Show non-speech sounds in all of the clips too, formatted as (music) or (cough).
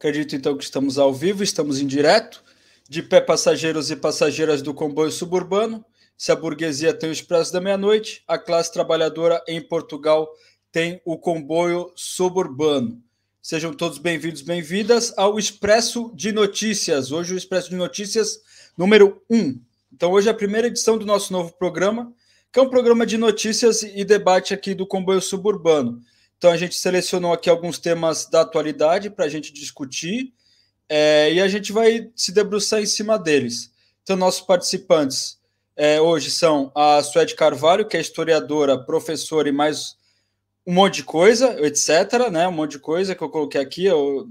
Acredito então que estamos ao vivo, estamos em direto. De pé, passageiros e passageiras do comboio suburbano. Se a burguesia tem o expresso da meia-noite, a classe trabalhadora em Portugal tem o comboio suburbano. Sejam todos bem-vindos, bem-vindas ao Expresso de Notícias. Hoje o Expresso de Notícias número 1. Então hoje é a primeira edição do nosso novo programa, que é um programa de notícias e debate aqui do comboio suburbano. Então a gente selecionou aqui alguns temas da atualidade para a gente discutir é, e a gente vai se debruçar em cima deles. Então nossos participantes é, hoje são a Suede Carvalho, que é historiadora, professora e mais um monte de coisa, etc. Né, um monte de coisa que eu coloquei aqui. Eu,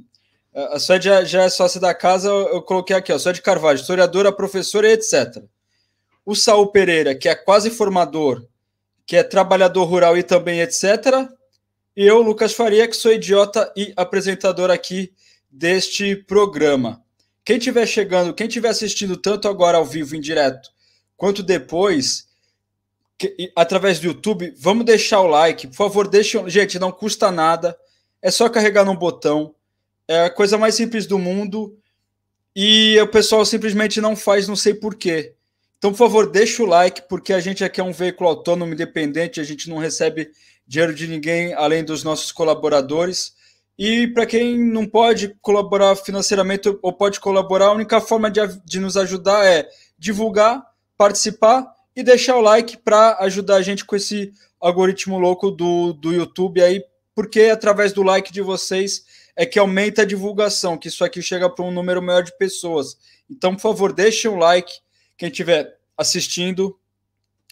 a Suede já, já, é sócia da casa, eu coloquei aqui, ó, Suede Carvalho, historiadora, professora e etc. O Saul Pereira, que é quase formador, que é trabalhador rural e também etc. E eu, Lucas Faria, que sou idiota e apresentador aqui deste programa. Quem estiver chegando, quem estiver assistindo tanto agora ao vivo em direto, quanto depois, que, através do YouTube, vamos deixar o like. Por favor, deixem. Gente, não custa nada. É só carregar num botão. É a coisa mais simples do mundo. E o pessoal simplesmente não faz, não sei porquê. Então, por favor, deixa o like, porque a gente aqui é um veículo autônomo, independente, a gente não recebe dinheiro de ninguém além dos nossos colaboradores. E para quem não pode colaborar financeiramente ou pode colaborar, a única forma de, de nos ajudar é divulgar, participar e deixar o like para ajudar a gente com esse algoritmo louco do, do YouTube aí, porque através do like de vocês é que aumenta a divulgação, que isso aqui chega para um número maior de pessoas. Então, por favor, deixem o like, quem estiver assistindo,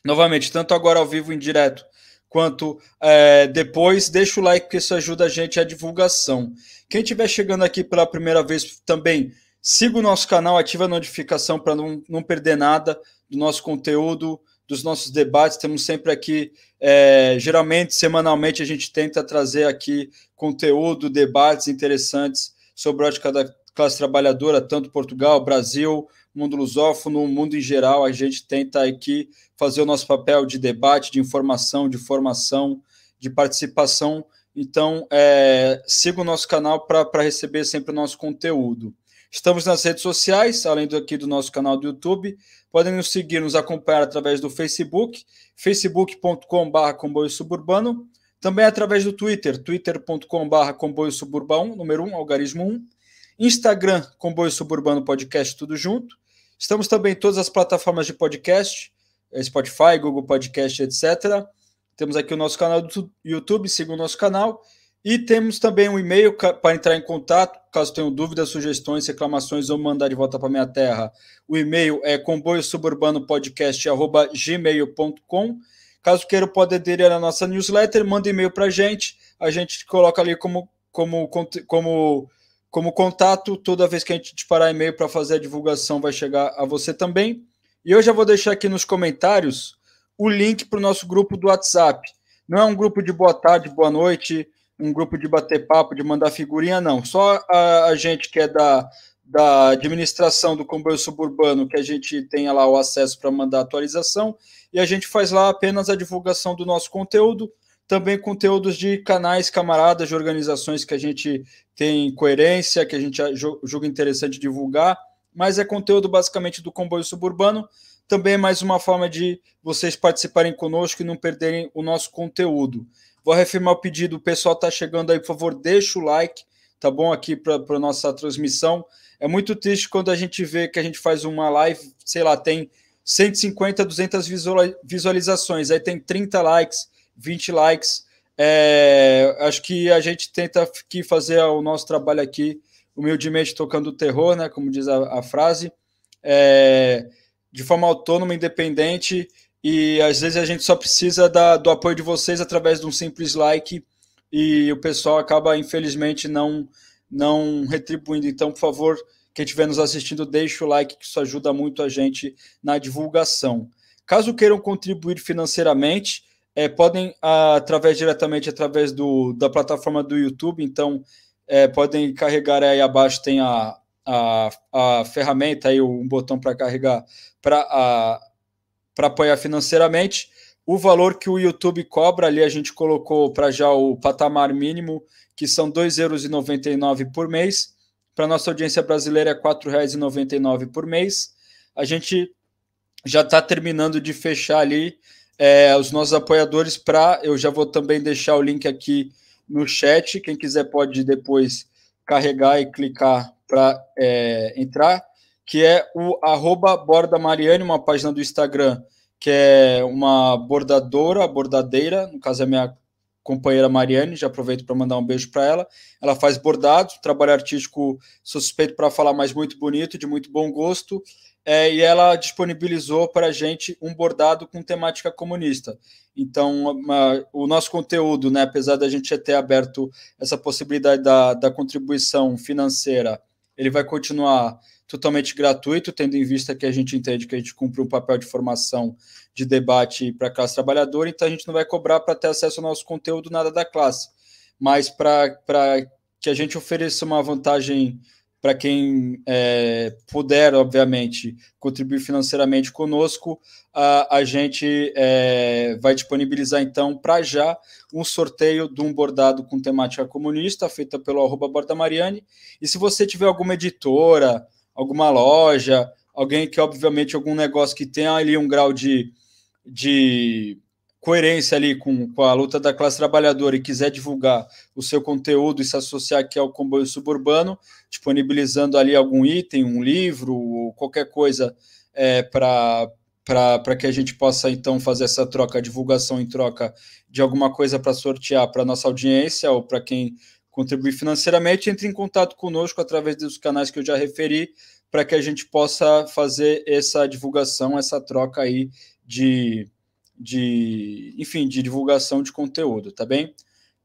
novamente, tanto agora ao vivo em direto, quanto é, depois. Deixa o like, porque isso ajuda a gente a divulgação. Quem estiver chegando aqui pela primeira vez também, siga o nosso canal, ativa a notificação para não, não perder nada do nosso conteúdo, dos nossos debates. Temos sempre aqui, é, geralmente, semanalmente, a gente tenta trazer aqui conteúdo, debates interessantes sobre a ótica da classe trabalhadora, tanto Portugal, Brasil, mundo lusófono, mundo em geral, a gente tenta aqui fazer o nosso papel de debate, de informação, de formação, de participação. Então, é, siga o nosso canal para receber sempre o nosso conteúdo. Estamos nas redes sociais, além do, aqui do nosso canal do YouTube. Podem nos seguir, nos acompanhar através do Facebook, facebook.com.br comboio suburbano. Também através do Twitter, twitter.com.br comboio suburbano, número 1, algarismo 1. Instagram, comboio suburbano podcast, tudo junto. Estamos também em todas as plataformas de podcast, eh, Spotify, Google Podcast, etc. Temos aqui o nosso canal do YouTube, siga o nosso canal. E temos também um e-mail para entrar em contato, caso tenham dúvidas, sugestões, reclamações ou mandar de volta para minha terra. O e-mail é comboiosuburbanopodcast.gmail.com. Caso queira, pode aderir à nossa newsletter, manda e-mail para a gente. A gente coloca ali como, como, como como contato, toda vez que a gente disparar e-mail para fazer a divulgação, vai chegar a você também. E eu já vou deixar aqui nos comentários o link para o nosso grupo do WhatsApp. Não é um grupo de boa tarde, boa noite, um grupo de bater papo, de mandar figurinha, não. Só a, a gente que é da, da administração do comboio suburbano, que a gente tenha lá o acesso para mandar atualização, e a gente faz lá apenas a divulgação do nosso conteúdo também conteúdos de canais camaradas, de organizações que a gente tem coerência, que a gente julga interessante divulgar, mas é conteúdo basicamente do comboio suburbano. Também é mais uma forma de vocês participarem conosco e não perderem o nosso conteúdo. Vou reafirmar o pedido, o pessoal está chegando aí, por favor, deixa o like, tá bom? Aqui para a nossa transmissão. É muito triste quando a gente vê que a gente faz uma live, sei lá, tem 150, 200 visualizações, aí tem 30 likes 20 likes. É, acho que a gente tenta aqui fazer o nosso trabalho aqui, humildemente tocando o terror, né, como diz a, a frase, é, de forma autônoma, independente, e às vezes a gente só precisa da, do apoio de vocês através de um simples like, e o pessoal acaba, infelizmente, não, não retribuindo. Então, por favor, quem estiver nos assistindo, deixe o like, que isso ajuda muito a gente na divulgação. Caso queiram contribuir financeiramente, é, podem, através diretamente através do, da plataforma do YouTube, então é, podem carregar aí abaixo, tem a, a, a ferramenta aí, um botão para carregar para apoiar financeiramente. O valor que o YouTube cobra ali, a gente colocou para já o patamar mínimo, que são R$ 2,99 por mês. Para nossa audiência brasileira é R$ 4,99 por mês. A gente já está terminando de fechar ali é, os nossos apoiadores para. Eu já vou também deixar o link aqui no chat. Quem quiser pode depois carregar e clicar para é, entrar, que é o arroba Borda Mariane, uma página do Instagram, que é uma bordadora, bordadeira, no caso é minha companheira Mariane, já aproveito para mandar um beijo para ela. Ela faz bordados, trabalho artístico suspeito para falar mais muito bonito, de muito bom gosto é, e ela disponibilizou para a gente um bordado com temática comunista. Então, uma, o nosso conteúdo, né, apesar da gente ter aberto essa possibilidade da, da contribuição financeira, ele vai continuar totalmente gratuito, tendo em vista que a gente entende que a gente cumpre um papel de formação de debate para a classe trabalhadora, então a gente não vai cobrar para ter acesso ao nosso conteúdo nada da classe, mas para que a gente ofereça uma vantagem para quem é, puder, obviamente, contribuir financeiramente conosco, a, a gente é, vai disponibilizar, então, para já, um sorteio de um bordado com temática comunista, feita pelo arroba Borda Mariani. E se você tiver alguma editora, alguma loja, alguém que, obviamente, algum negócio que tenha ali um grau de, de coerência ali com, com a luta da classe trabalhadora e quiser divulgar o seu conteúdo e se associar aqui ao comboio suburbano, disponibilizando ali algum item, um livro, ou qualquer coisa é, para para que a gente possa então fazer essa troca, divulgação em troca de alguma coisa para sortear para nossa audiência ou para quem contribuir financeiramente, entre em contato conosco através dos canais que eu já referi, para que a gente possa fazer essa divulgação, essa troca aí de, de, enfim, de divulgação de conteúdo, tá bem?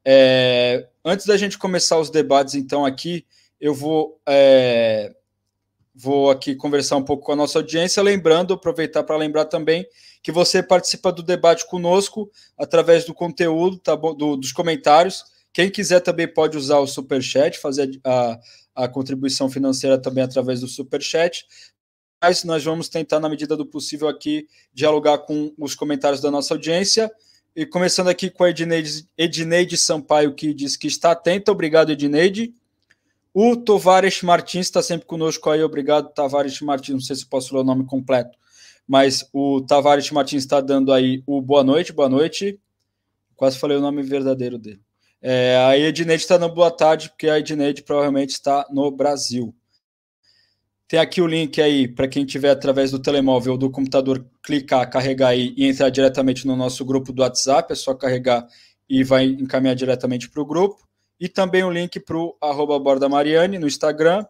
É, antes da gente começar os debates, então, aqui, eu vou, é, vou aqui conversar um pouco com a nossa audiência, lembrando, aproveitar para lembrar também que você participa do debate conosco através do conteúdo, tá bom, do, dos comentários. Quem quiser também pode usar o Superchat, fazer a, a contribuição financeira também através do Superchat nós vamos tentar, na medida do possível, aqui dialogar com os comentários da nossa audiência. E começando aqui com a Edneide, Edneide Sampaio, que diz que está atenta. Obrigado, Edneide. O Tovares Martins está sempre conosco aí. Obrigado, Tavares Martins. Não sei se posso ler o nome completo, mas o Tavares Martins está dando aí o boa noite, boa noite. Quase falei o nome verdadeiro dele. É, a Edneide está dando boa tarde, porque a Edneide provavelmente está no Brasil. Tem aqui o link aí para quem tiver através do telemóvel ou do computador clicar, carregar aí e entrar diretamente no nosso grupo do WhatsApp. É só carregar e vai encaminhar diretamente para o grupo. E também o link para o arroba Borda Mariane no Instagram.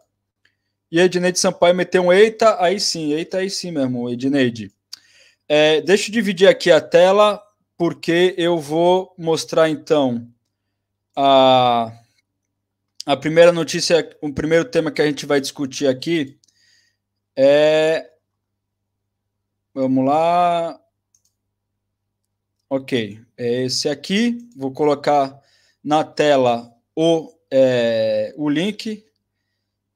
E Edneide Sampaio meteu um eita, aí sim, eita, aí sim mesmo, Edneide. É, deixa eu dividir aqui a tela, porque eu vou mostrar então a, a primeira notícia, o primeiro tema que a gente vai discutir aqui é. Vamos lá. Ok, é esse aqui. Vou colocar na tela o, é, o link.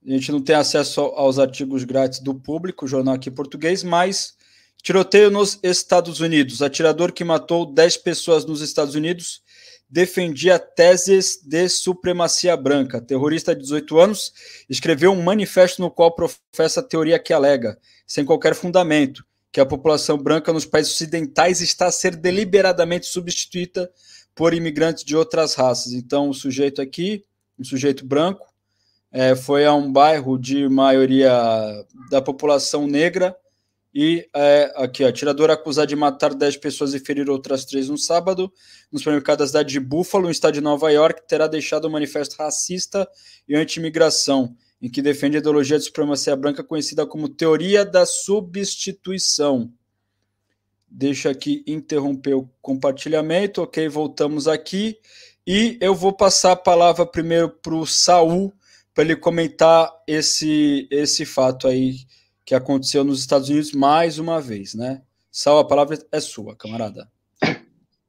A gente não tem acesso aos artigos grátis do público, jornal aqui em português, mas tiroteio nos Estados Unidos. Atirador que matou 10 pessoas nos Estados Unidos defendia teses de supremacia branca. Terrorista de 18 anos escreveu um manifesto no qual professa a teoria que alega, sem qualquer fundamento, que a população branca nos países ocidentais está a ser deliberadamente substituída por imigrantes de outras raças. Então, o sujeito aqui, um sujeito branco, é, foi a um bairro de maioria da população negra e é, aqui, ó, atirador acusado de matar 10 pessoas e ferir outras três no sábado, no supermercado da cidade de Buffalo, no estado de Nova York, terá deixado um manifesto racista e anti-imigração, em que defende a ideologia de supremacia branca conhecida como teoria da substituição. Deixa aqui interromper o compartilhamento. Ok, voltamos aqui. E eu vou passar a palavra primeiro para o Saul, para ele comentar esse, esse fato aí que aconteceu nos Estados Unidos mais uma vez, né? Sal, a palavra é sua, camarada.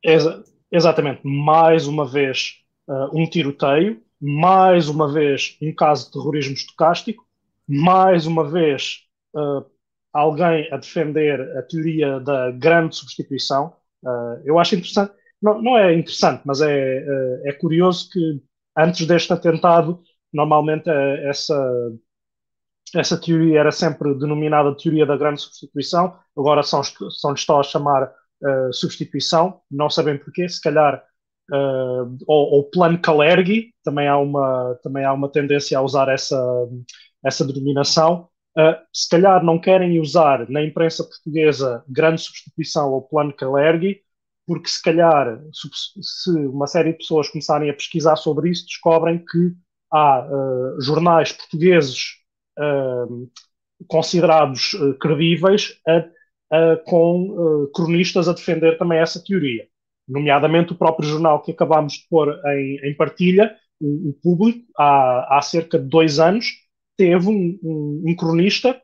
Exa exatamente, mais uma vez uh, um tiroteio, mais uma vez um caso de terrorismo estocástico, mais uma vez uh, alguém a defender a teoria da grande substituição. Uh, eu acho interessante, não, não, é interessante, mas é, é curioso que antes deste atentado normalmente essa, essa teoria era sempre denominada teoria da grande substituição, agora são, são estão a chamar uh, substituição, não sabem porquê, se calhar uh, ou, ou plano Kalergi, também há uma, também há uma tendência a usar essa, essa denominação. Uh, se calhar não querem usar na imprensa portuguesa grande substituição ou plano Kalergi, porque se calhar se uma série de pessoas começarem a pesquisar sobre isso, descobrem que há jornais portugueses considerados credíveis com cronistas a defender também essa teoria. Nomeadamente o próprio jornal que acabámos de pôr em, em partilha, o, o público, há, há, cerca de dois anos, teve um, um, um, cronista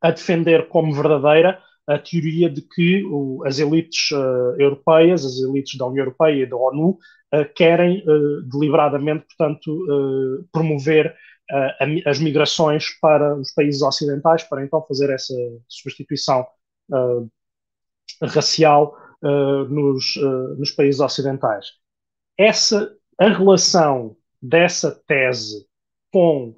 a defender como verdadeira a teoria de que o, as elites uh, europeias, as elites da União Europeia e da ONU, uh, querem uh, deliberadamente, portanto, promover as migrações para os países ocidentais, para então fazer essa substituição racial uh, nos, uh, nos países ocidentais. Essa, a relação dessa tese com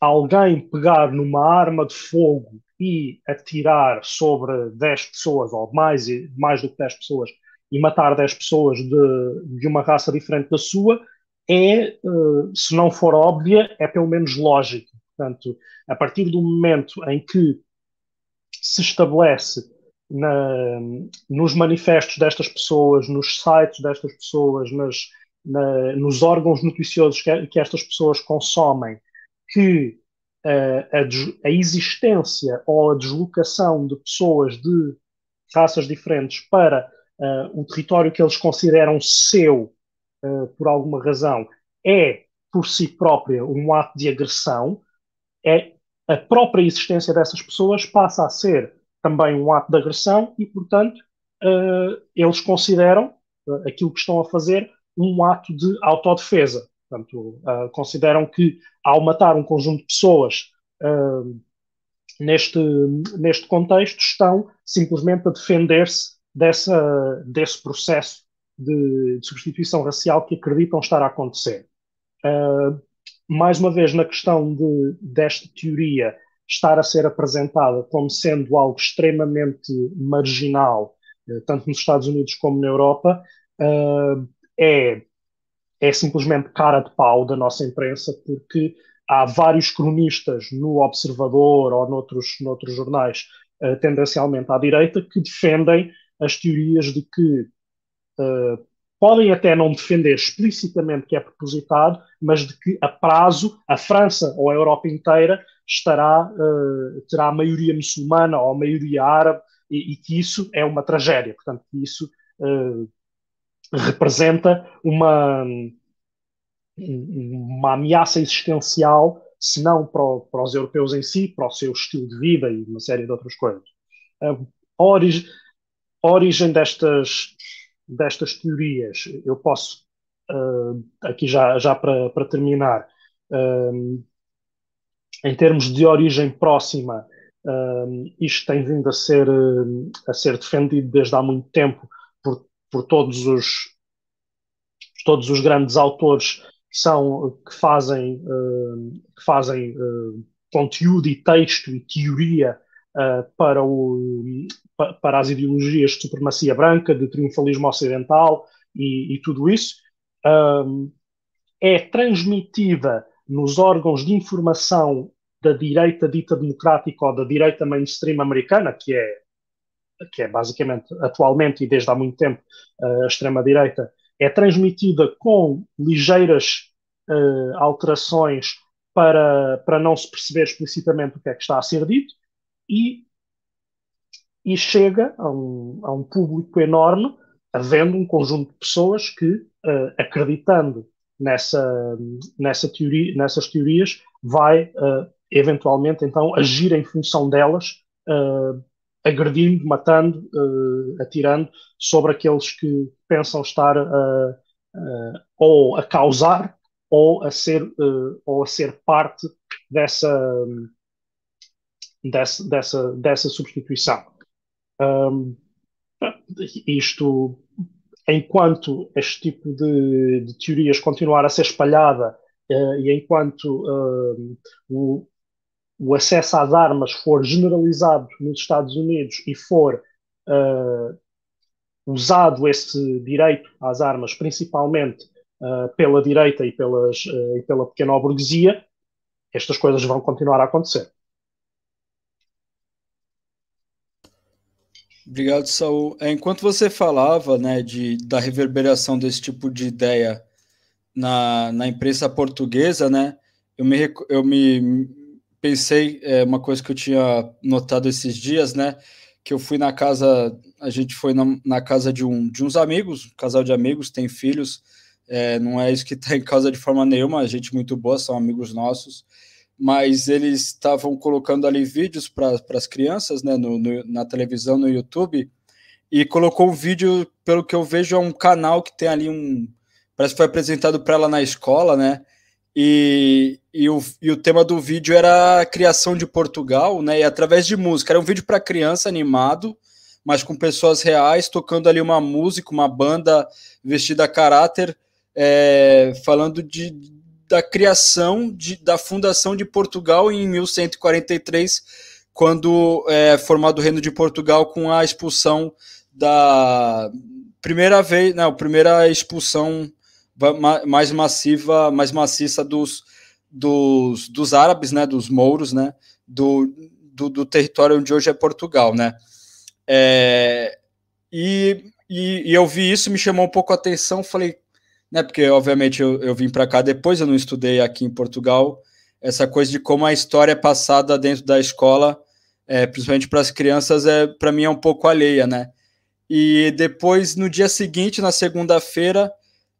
alguém pegar numa arma de fogo e atirar sobre 10 pessoas, ou mais, mais do que 10 pessoas, e matar 10 pessoas de, de uma raça diferente da sua, é, uh, se não for óbvia, é pelo menos lógico. Portanto, a partir do momento em que se estabelece na, nos manifestos destas pessoas, nos sites destas pessoas, nas, na, nos órgãos noticiosos que, que, estas pessoas consomem, que uh, a, a, existência ou a deslocação de pessoas de raças diferentes para uh, o território que eles consideram seu, por alguma razão, é por si própria um ato de agressão, é a própria existência dessas pessoas passa a ser também um ato de agressão e, portanto, uh, eles consideram uh, aquilo que estão a fazer um ato de autodefesa. Portanto, consideram que ao matar um conjunto de pessoas neste, neste contexto estão simplesmente a defender-se desse processo de, de, substituição racial que acreditam estar a acontecer. mais uma vez, na questão de, desta teoria estar a ser apresentada como sendo algo extremamente marginal, eh, tanto nos Estados Unidos como na Europa, uh, é, é simplesmente cara de pau da nossa imprensa, porque há vários cronistas no Observador ou noutros, noutros jornais, uh, tendencialmente à direita, que defendem as teorias de que uh, podem até não defender explicitamente que é propositado, mas de que a prazo a França ou a Europa inteira estará, uh, terá maioria muçulmana ou maioria árabe e, e, que isso é uma tragédia. Portanto, que isso uh, representa uma, uma ameaça existencial, se não para, para, os europeus em si, para o seu estilo de vida e uma série de outras coisas. A, a origem destas, destas teorias, eu posso, aqui já, já para, para terminar, em termos de origem próxima, um, isto tem vindo a ser, a ser defendido desde há muito tempo por, por todos, os, todos os grandes autores que, são, que fazem, uh, que fazem uh, conteúdo e texto e teoria uh, para, o, para as ideologias de supremacia branca, de triunfalismo ocidental e, e tudo isso. Um, é transmitida nos órgãos de informação da direita dita democrática ou da direita mainstream americana, que é, que é basicamente atualmente e desde há muito tempo a extrema-direita, é transmitida com ligeiras uh, alterações para, para não se perceber explicitamente o que é que está a ser dito e, e chega a um, a um público enorme, havendo um conjunto de pessoas que, uh, acreditando nessa, nessa teoria, nessas teorias, vai uh, eventualmente então agir em função delas, uh, agredindo, matando, uh, atirando sobre aqueles que pensam estar ou a causar ou a ser, ou a ser parte dessa, dessa, dessa, dessa substituição. Um, isto enquanto este tipo de, de, teorias continuar a ser espalhada e enquanto o, o acesso às armas for generalizado nos Estados Unidos e for uh, usado esse direito às armas principalmente uh, pela direita e, pelas, uh, e pela pequena burguesia, estas coisas vão continuar a acontecer. Obrigado, Saul. É, enquanto você falava né, de, da reverberação desse tipo de ideia na, na imprensa portuguesa, né, eu me, eu me pensei é, uma coisa que eu tinha notado esses dias, né, que eu fui na casa, a gente foi na, na casa de, um, de uns amigos, um casal de amigos, tem filhos, é, não é isso que está em causa de forma nenhuma, a gente muito boa, são amigos nossos, mas eles estavam colocando ali vídeos para as crianças, né, no, no, na televisão, no YouTube, e colocou um vídeo, pelo que eu vejo, é um canal que tem ali um. Parece que foi apresentado para ela na escola, né? E, e, o, e o tema do vídeo era a criação de Portugal, né? E através de música. Era um vídeo para criança animado, mas com pessoas reais, tocando ali uma música, uma banda vestida a caráter, é, falando de, da criação de, da fundação de Portugal em 1143, quando é formado o Reino de Portugal com a expulsão da primeira vez, não, primeira expulsão mais massiva, mais maciça dos, dos, dos árabes, né, dos mouros, né, do, do, do território onde hoje é Portugal, né. É, e, e, e eu vi isso, me chamou um pouco a atenção, falei, né? Porque, obviamente, eu, eu vim para cá depois, eu não estudei aqui em Portugal. Essa coisa de como a história é passada dentro da escola, é, principalmente para as crianças, é para mim é um pouco alheia, né? E depois, no dia seguinte, na segunda-feira,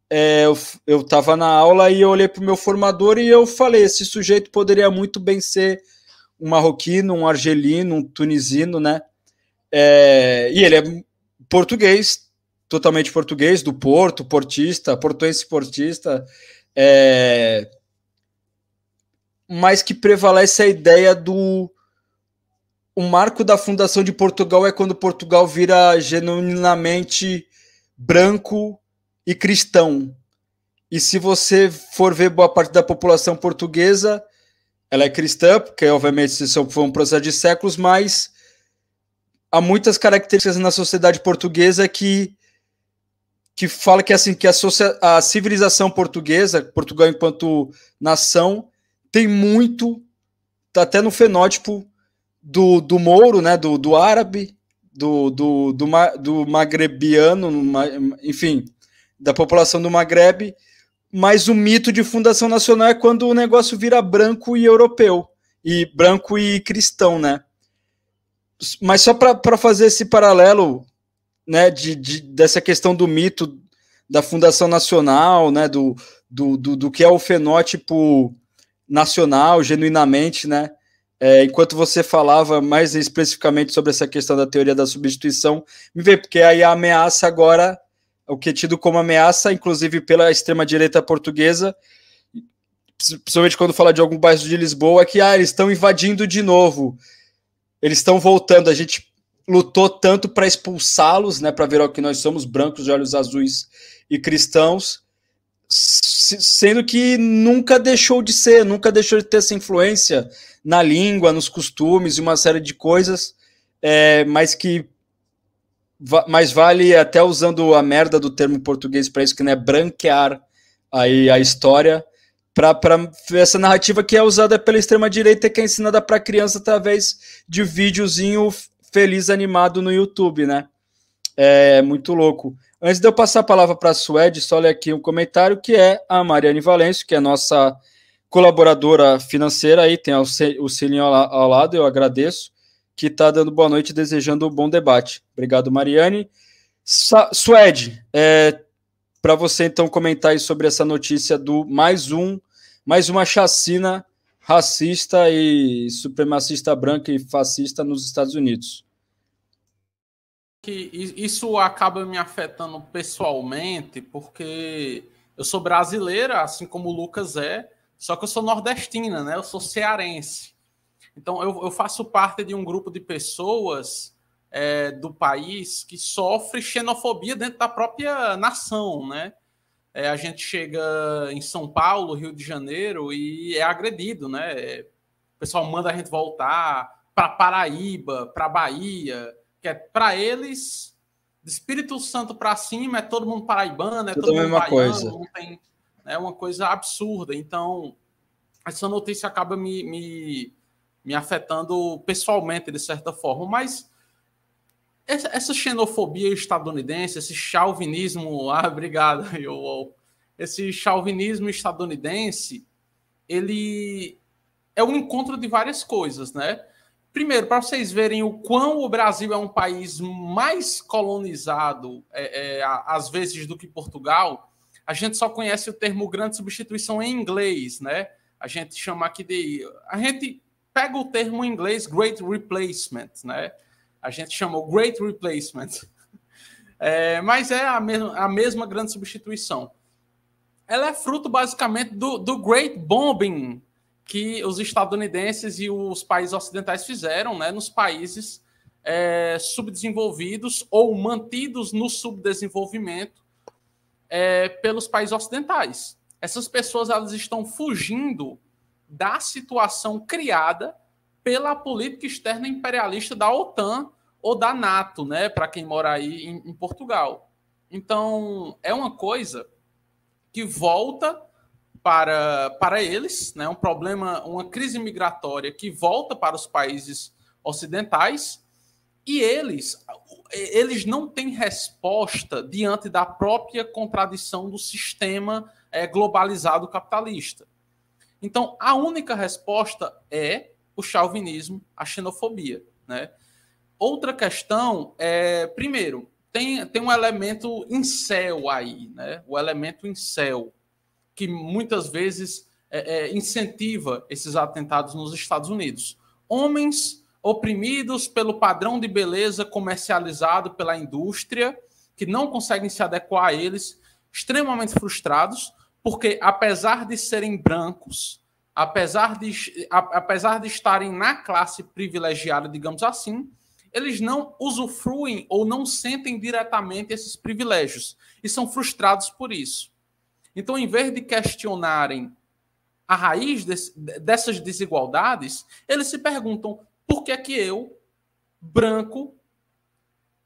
é, eu estava na aula e eu olhei para o meu formador e eu falei: esse sujeito poderia muito bem ser um marroquino, um argelino, um tunisino, né? É, e ele é português, totalmente português, do Porto, portista, portuense portista, é... mas que prevalece a ideia do. O marco da fundação de Portugal é quando Portugal vira genuinamente branco e cristão. E se você for ver boa parte da população portuguesa, ela é cristã, porque obviamente isso foi um processo de séculos, mas há muitas características na sociedade portuguesa que que fala que assim que a, a civilização portuguesa, Portugal enquanto nação, tem muito, tá até no fenótipo do, do mouro, né, do, do árabe, do, do, do, do magrebiano, enfim, da população do Magrebe, mas o mito de fundação nacional é quando o negócio vira branco e europeu, e branco e cristão, né? Mas só para fazer esse paralelo, né, de, de, dessa questão do mito da fundação nacional, né, do, do, do, do que é o fenótipo nacional, genuinamente, né, é, enquanto você falava mais especificamente sobre essa questão da teoria da substituição, me vê, porque aí a ameaça agora, o que é tido como ameaça, inclusive pela extrema-direita portuguesa, principalmente quando fala de algum bairro de Lisboa, é que ah, eles estão invadindo de novo, eles estão voltando, a gente lutou tanto para expulsá-los, né, para ver o que nós somos, brancos de olhos azuis e cristãos, sendo que nunca deixou de ser, nunca deixou de ter essa influência na língua, nos costumes e uma série de coisas, é, mas que mais vale até usando a merda do termo português para isso que não é branquear aí a história para essa narrativa que é usada pela extrema direita e que é ensinada para criança através de videozinho feliz animado no YouTube, né? É muito louco. Antes de eu passar a palavra para a Suede, só ler aqui um comentário que é a Mariane Valêncio, que é nossa colaboradora financeira aí, tem o sininho ao lado, eu agradeço, que está dando boa noite desejando um bom debate. Obrigado, Mariane. Suede, é, para você então comentar sobre essa notícia do mais um, mais uma chacina racista e supremacista branca e fascista nos Estados Unidos. Que isso acaba me afetando pessoalmente, porque eu sou brasileira, assim como o Lucas é, só que eu sou nordestina, né? Eu sou cearense. Então eu, eu faço parte de um grupo de pessoas é, do país que sofre xenofobia dentro da própria nação, né? É, a gente chega em São Paulo, Rio de Janeiro e é agredido, né? O pessoal manda a gente voltar para Paraíba, para Bahia, que é para eles de Espírito Santo para cima é todo mundo paraibano, é Tudo todo mundo mesma baiano, coisa. tem, é uma coisa absurda. Então, essa notícia acaba me, me, me afetando pessoalmente, de certa forma, mas essa, essa xenofobia estadunidense, esse chauvinismo, (laughs) ah, obrigado, eu, esse chauvinismo estadunidense, ele é um encontro de várias coisas, né? Primeiro, para vocês verem o quão o Brasil é um país mais colonizado, é, é, às vezes, do que Portugal, a gente só conhece o termo grande substituição em inglês, né? A gente chama aqui de. A gente pega o termo em inglês Great Replacement, né? A gente chama o Great Replacement. (laughs) É, mas é a mesma, a mesma grande substituição. Ela é fruto, basicamente, do, do Great Bombing que os estadunidenses e os países ocidentais fizeram né, nos países é, subdesenvolvidos ou mantidos no subdesenvolvimento é, pelos países ocidentais. Essas pessoas elas estão fugindo da situação criada pela política externa imperialista da OTAN ou da NATO, né, para quem mora aí em, em Portugal. Então, é uma coisa que volta para, para eles, né, um problema, uma crise migratória que volta para os países ocidentais e eles, eles não têm resposta diante da própria contradição do sistema é, globalizado capitalista. Então, a única resposta é o chauvinismo, a xenofobia. Né? Outra questão é, primeiro, tem, tem um elemento incel aí, né? o elemento incel que muitas vezes é, é, incentiva esses atentados nos Estados Unidos. Homens oprimidos pelo padrão de beleza comercializado pela indústria, que não conseguem se adequar a eles, extremamente frustrados, porque apesar de serem brancos, apesar de, apesar de estarem na classe privilegiada, digamos assim, eles não usufruem ou não sentem diretamente esses privilégios e são frustrados por isso. Então, em vez de questionarem a raiz desse, dessas desigualdades, eles se perguntam por que é que eu, branco,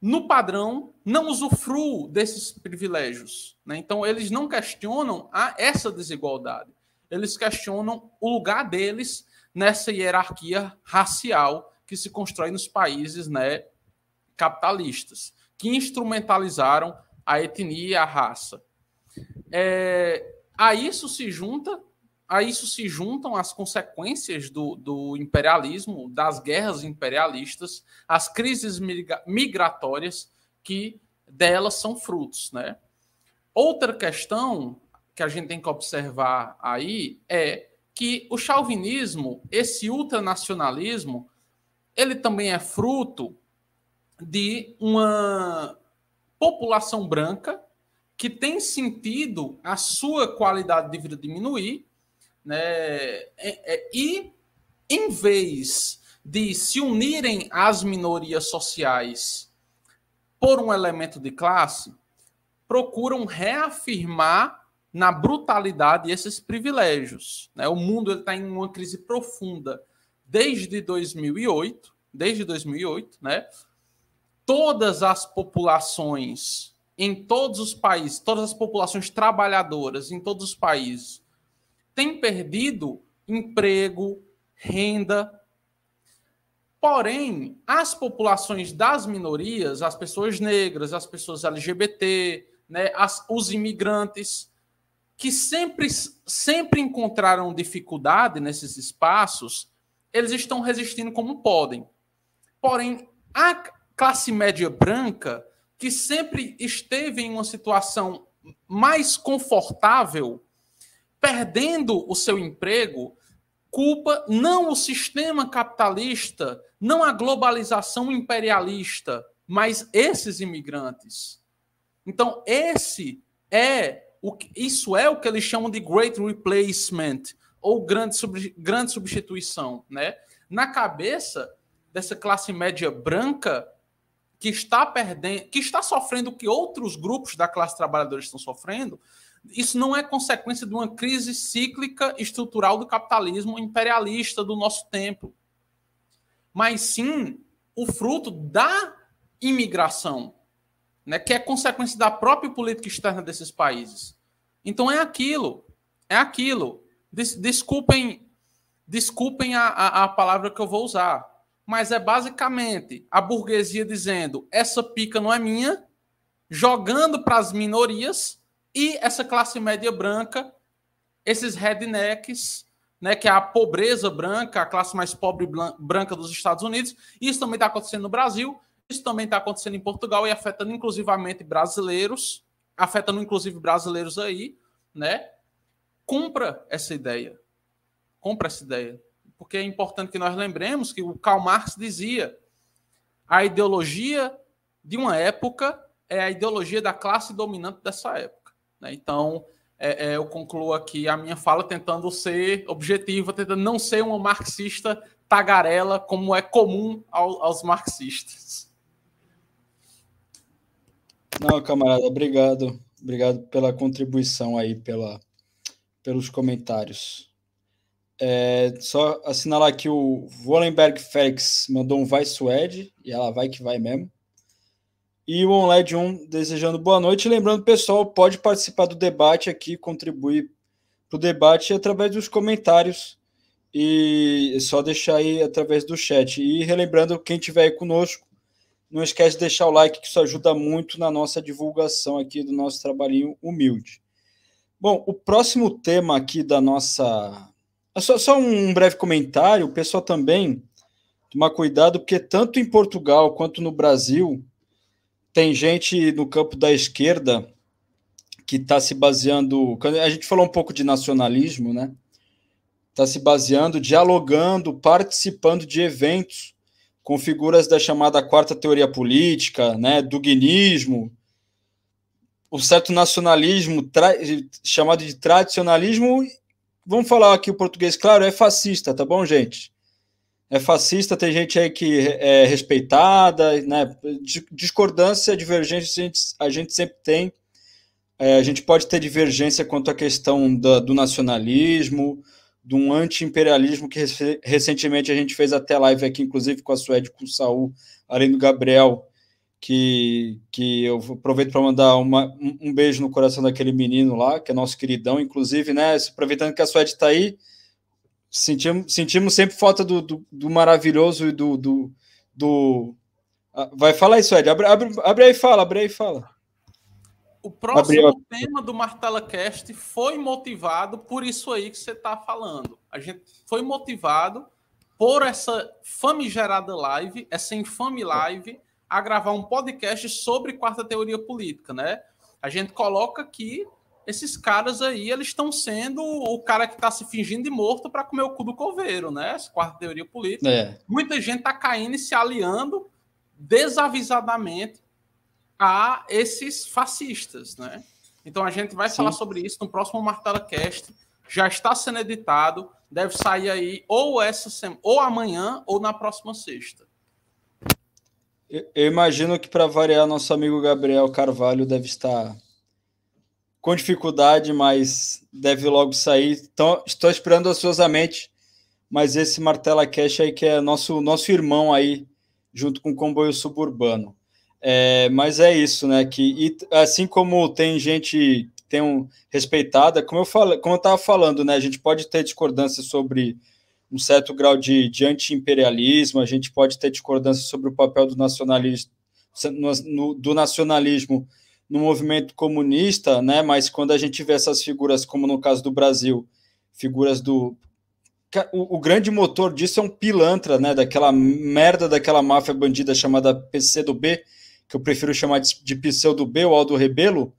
no padrão, não usufruo desses privilégios. Né? Então, eles não questionam a, essa desigualdade. Eles questionam o lugar deles nessa hierarquia racial que se constrói nos países né, capitalistas, que instrumentalizaram a etnia e a raça. É, a isso se junta, a isso se juntam as consequências do, do imperialismo, das guerras imperialistas, as crises migratórias que delas são frutos, né? Outra questão que a gente tem que observar aí é que o chauvinismo, esse ultranacionalismo, ele também é fruto de uma população branca que tem sentido a sua qualidade de vida diminuir, né? É, é, e em vez de se unirem às minorias sociais por um elemento de classe, procuram reafirmar na brutalidade esses privilégios. Né? O mundo está em uma crise profunda desde 2008, desde 2008, né? Todas as populações em todos os países, todas as populações trabalhadoras em todos os países têm perdido emprego, renda. Porém, as populações das minorias, as pessoas negras, as pessoas LGBT, né, as, os imigrantes, que sempre, sempre encontraram dificuldade nesses espaços, eles estão resistindo como podem. Porém, a classe média branca que sempre esteve em uma situação mais confortável, perdendo o seu emprego, culpa não o sistema capitalista, não a globalização imperialista, mas esses imigrantes. Então, esse é que, isso é o que eles chamam de great replacement ou grande, sub, grande substituição, né? Na cabeça dessa classe média branca, que está perdendo, que está sofrendo o que outros grupos da classe trabalhadora estão sofrendo, Isso não é consequência de uma crise cíclica estrutural do capitalismo imperialista do nosso tempo, mas sim o fruto da imigração, né, que é consequência da própria política externa desses países. Então é aquilo, é aquilo. Des desculpem, desculpem a, a, a palavra que eu vou usar, mas é basicamente a burguesia dizendo essa pica não é minha, jogando para as minorias e essa classe média branca, esses rednecks, né, que é a pobreza branca, a classe mais pobre branca dos Estados Unidos. Isso também está acontecendo no Brasil, isso também está acontecendo em Portugal e afetando inclusivamente brasileiros, afetando inclusive brasileiros aí, né? Compra essa ideia. Compra essa ideia. Porque é importante que nós lembremos que o Karl Marx dizia a ideologia de uma época é a ideologia da classe dominante dessa época. Né? Então, é, é, eu concluo aqui a minha fala tentando ser objetiva, tentando não ser uma marxista tagarela, como é comum ao, aos marxistas. Não, camarada, obrigado. Obrigado pela contribuição aí, pela, pelos comentários. É, só assinalar que o Wallenberg Félix mandou um vai Suede, e ela vai que vai mesmo. E o OnLed 1 desejando boa noite. Lembrando, pessoal, pode participar do debate aqui, contribuir para o debate através dos comentários e é só deixar aí através do chat. E relembrando, quem estiver aí conosco, não esquece de deixar o like, que isso ajuda muito na nossa divulgação aqui do nosso trabalhinho humilde. Bom, o próximo tema aqui da nossa. Só, só um breve comentário, o pessoal também tomar cuidado, porque tanto em Portugal quanto no Brasil tem gente no campo da esquerda que está se baseando. A gente falou um pouco de nacionalismo, né? Está se baseando, dialogando, participando de eventos com figuras da chamada quarta teoria política, né? Do guinismo, o certo nacionalismo chamado de tradicionalismo. Vamos falar aqui o português, claro, é fascista, tá bom, gente? é fascista, tem gente aí que é respeitada, né? Discordância, divergência a gente, a gente sempre tem. É, a gente pode ter divergência quanto à questão da, do nacionalismo, de um anti-imperialismo que recentemente a gente fez até live aqui, inclusive com a Suede, com o Saul, além do Gabriel, que, que eu aproveito para mandar uma, um beijo no coração daquele menino lá, que é nosso queridão, inclusive, né? Aproveitando que a Suede está aí, sentimos, sentimos sempre falta do, do, do maravilhoso e do, do, do, ah, Vai falar isso, Ed. Abre, abre, abre aí e fala, abre aí e fala. O próximo abre, tema do Martela Cast foi motivado por isso aí que você está falando. A gente foi motivado por essa famigerada live, essa infame live, a gravar um podcast sobre quarta teoria política, né? A gente coloca aqui esses caras aí, eles estão sendo o cara que está se fingindo de morto para comer o cu do coveiro, né? Essa quarta teoria política. É. Muita gente está caindo e se aliando desavisadamente a esses fascistas, né? Então a gente vai Sim. falar sobre isso no próximo Martela Cast. Já está sendo editado, deve sair aí ou essa semana, ou amanhã, ou na próxima sexta. Eu imagino que para variar, nosso amigo Gabriel Carvalho deve estar com dificuldade, mas deve logo sair. Então, estou esperando ansiosamente, mas esse Martela Cash aí que é nosso, nosso irmão aí, junto com o comboio suburbano. É, mas é isso, né? Que e, assim como tem gente tem um respeitada, como eu falei, como eu estava falando, né? A gente pode ter discordância sobre um certo grau de, de anti-imperialismo, a gente pode ter discordância sobre o papel do nacionalismo, no, no, do nacionalismo no movimento comunista, né? Mas quando a gente vê essas figuras, como no caso do Brasil, figuras do o, o, grande motor disso é um pilantra, né? Daquela merda daquela máfia bandida chamada PCdoB, que eu prefiro chamar de, de PCdoB, o Aldo Rebelo,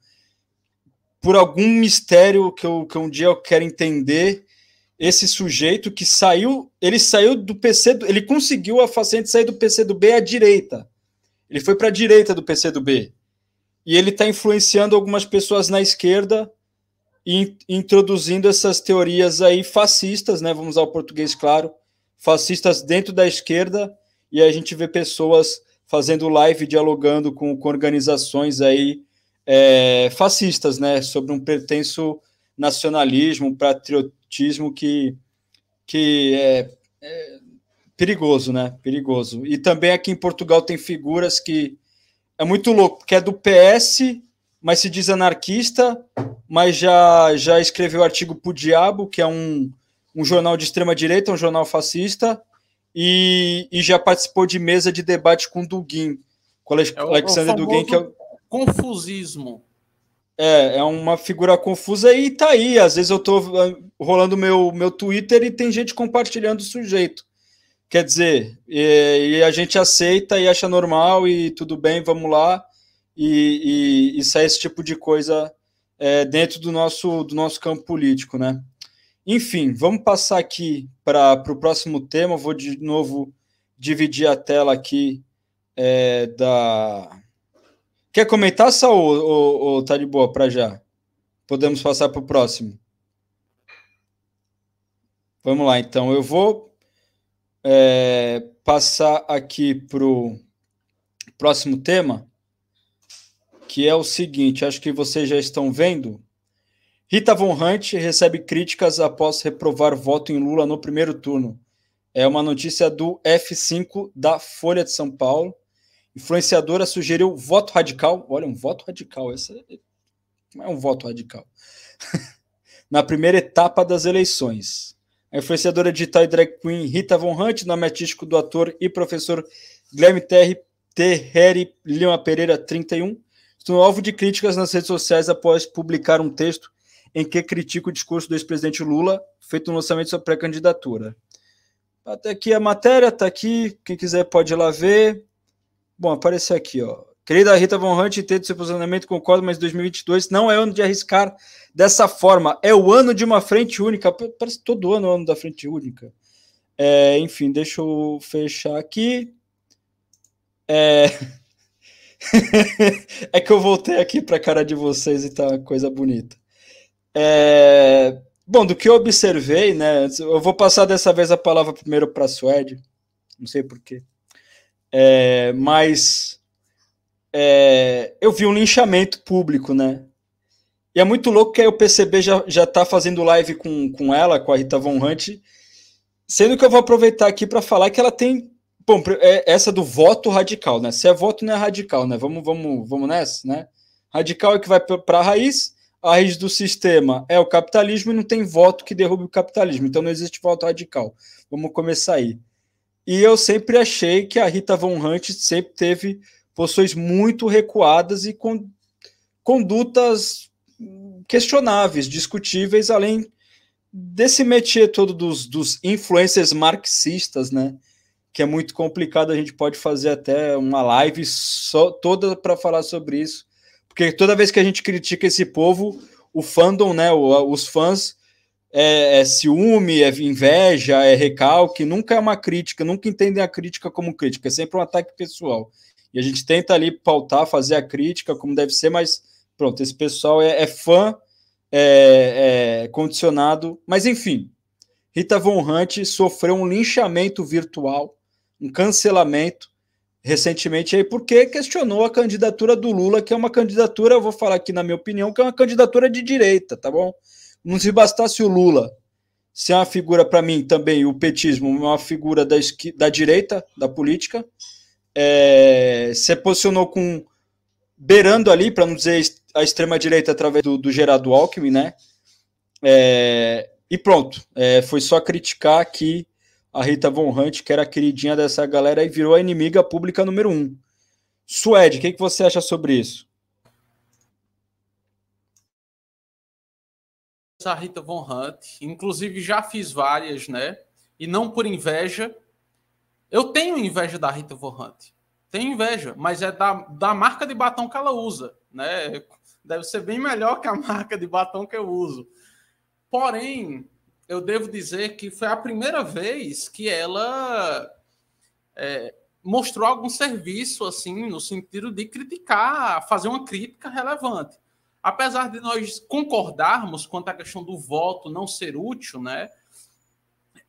por algum mistério que, eu, que um dia eu quero entender, esse sujeito que saiu, ele saiu do PC, ele conseguiu a faciente sair do PCdoB à direita. Ele foi para a direita do PCdoB e ele está influenciando algumas pessoas na esquerda e introduzindo essas teorias aí fascistas, né? Vamos usar o português claro, fascistas dentro da esquerda, e a gente vê pessoas fazendo live, dialogando com, com organizações aí é, fascistas, né? Sobre um pretenso nacionalismo, um patriotismo que, que é, é perigoso, né? Perigoso. E também aqui em Portugal tem figuras que é muito louco, que é do PS, mas se diz anarquista, mas já, já escreveu artigo pro Diabo, que é um, um jornal de extrema direita, um jornal fascista, e, e já participou de mesa de debate com Dugin, com é o, Alexander Dugin, que é confusismo. É, é uma figura confusa e tá aí. Às vezes eu tô ah, rolando meu, meu Twitter e tem gente compartilhando o sujeito. Quer dizer, e, e a gente aceita e acha normal e tudo bem, vamos lá. E, e, e sai esse tipo de coisa é, dentro do nosso, do nosso campo político, né? Enfim, vamos passar aqui para o próximo tema. vou de novo dividir a tela aqui é, da. Quer comentar, Saul, ou, ou tá de boa para já? Podemos passar para o próximo. Vamos lá, então. Eu vou é, passar aqui para o próximo tema, que é o seguinte: acho que vocês já estão vendo. Rita Von Hunt recebe críticas após reprovar voto em Lula no primeiro turno. É uma notícia do F5 da Folha de São Paulo. Influenciadora sugeriu voto radical. Olha, um voto radical. Esse é um voto radical. (laughs) Na primeira etapa das eleições. A influenciadora digital e drag queen Rita Von Hunt, nome artístico do ator e professor Guilherme Terry, Terry Lima Pereira, 31, estou alvo de críticas nas redes sociais após publicar um texto em que critica o discurso do ex-presidente Lula, feito no lançamento de sua pré-candidatura. Até aqui a matéria, está aqui, quem quiser pode ir lá ver. Bom, apareceu aqui, ó. Querida Rita Von Hunt, entendo seu posicionamento, concordo, mas 2022 não é ano de arriscar dessa forma. É o ano de uma frente única. Parece todo ano é o ano da frente única. É, enfim, deixa eu fechar aqui. É... (laughs) é que eu voltei aqui para a cara de vocês e tá coisa bonita. É... Bom, do que eu observei, né? Eu vou passar dessa vez a palavra primeiro para a Suede. Não sei porquê. É, mas é, eu vi um linchamento público, né? E é muito louco que aí o PCB já, já tá fazendo live com, com ela, com a Rita Von Hunt, sendo que eu vou aproveitar aqui para falar que ela tem. Bom, é essa do voto radical, né? Se é voto, não é radical, né? Vamos, vamos, vamos nessa, né? Radical é que vai para a raiz, a raiz do sistema é o capitalismo e não tem voto que derrube o capitalismo, então não existe voto radical. Vamos começar aí. E eu sempre achei que a Rita Von Hunt sempre teve posições muito recuadas e com condutas questionáveis, discutíveis, além desse métier todo dos, dos influencers marxistas, né? Que é muito complicado, a gente pode fazer até uma live só toda para falar sobre isso, porque toda vez que a gente critica esse povo, o fandom, né, os fãs é, é, ciúme, é inveja, é recalque, nunca é uma crítica, nunca entendem a crítica como crítica, é sempre um ataque pessoal. E a gente tenta ali pautar, fazer a crítica como deve ser, mas pronto, esse pessoal é, é fã é, é, condicionado. Mas enfim, Rita Von Hunt sofreu um linchamento virtual, um cancelamento recentemente aí, porque questionou a candidatura do Lula, que é uma candidatura, eu vou falar aqui na minha opinião, que é uma candidatura de direita, tá bom? Não se bastasse o Lula ser uma figura, para mim, também, o petismo, uma figura da, da direita, da política, é, se posicionou com beirando ali, para não dizer a extrema-direita através do, do Gerardo Alckmin, né? É, e pronto, é, foi só criticar que a Rita Von Hunt, que era a queridinha dessa galera, e virou a inimiga pública número um. Suede, o que, que você acha sobre isso? A Rita Von Hunt, inclusive já fiz várias, né? E não por inveja, eu tenho inveja da Rita Von Hunt. Tenho inveja, mas é da, da marca de batom que ela usa, né? Deve ser bem melhor que a (laughs) marca de batom que eu uso. Porém, eu devo dizer que foi a primeira vez que ela é, mostrou algum serviço, assim, no sentido de criticar, fazer uma crítica relevante. Apesar de nós concordarmos quanto à questão do voto não ser útil, né?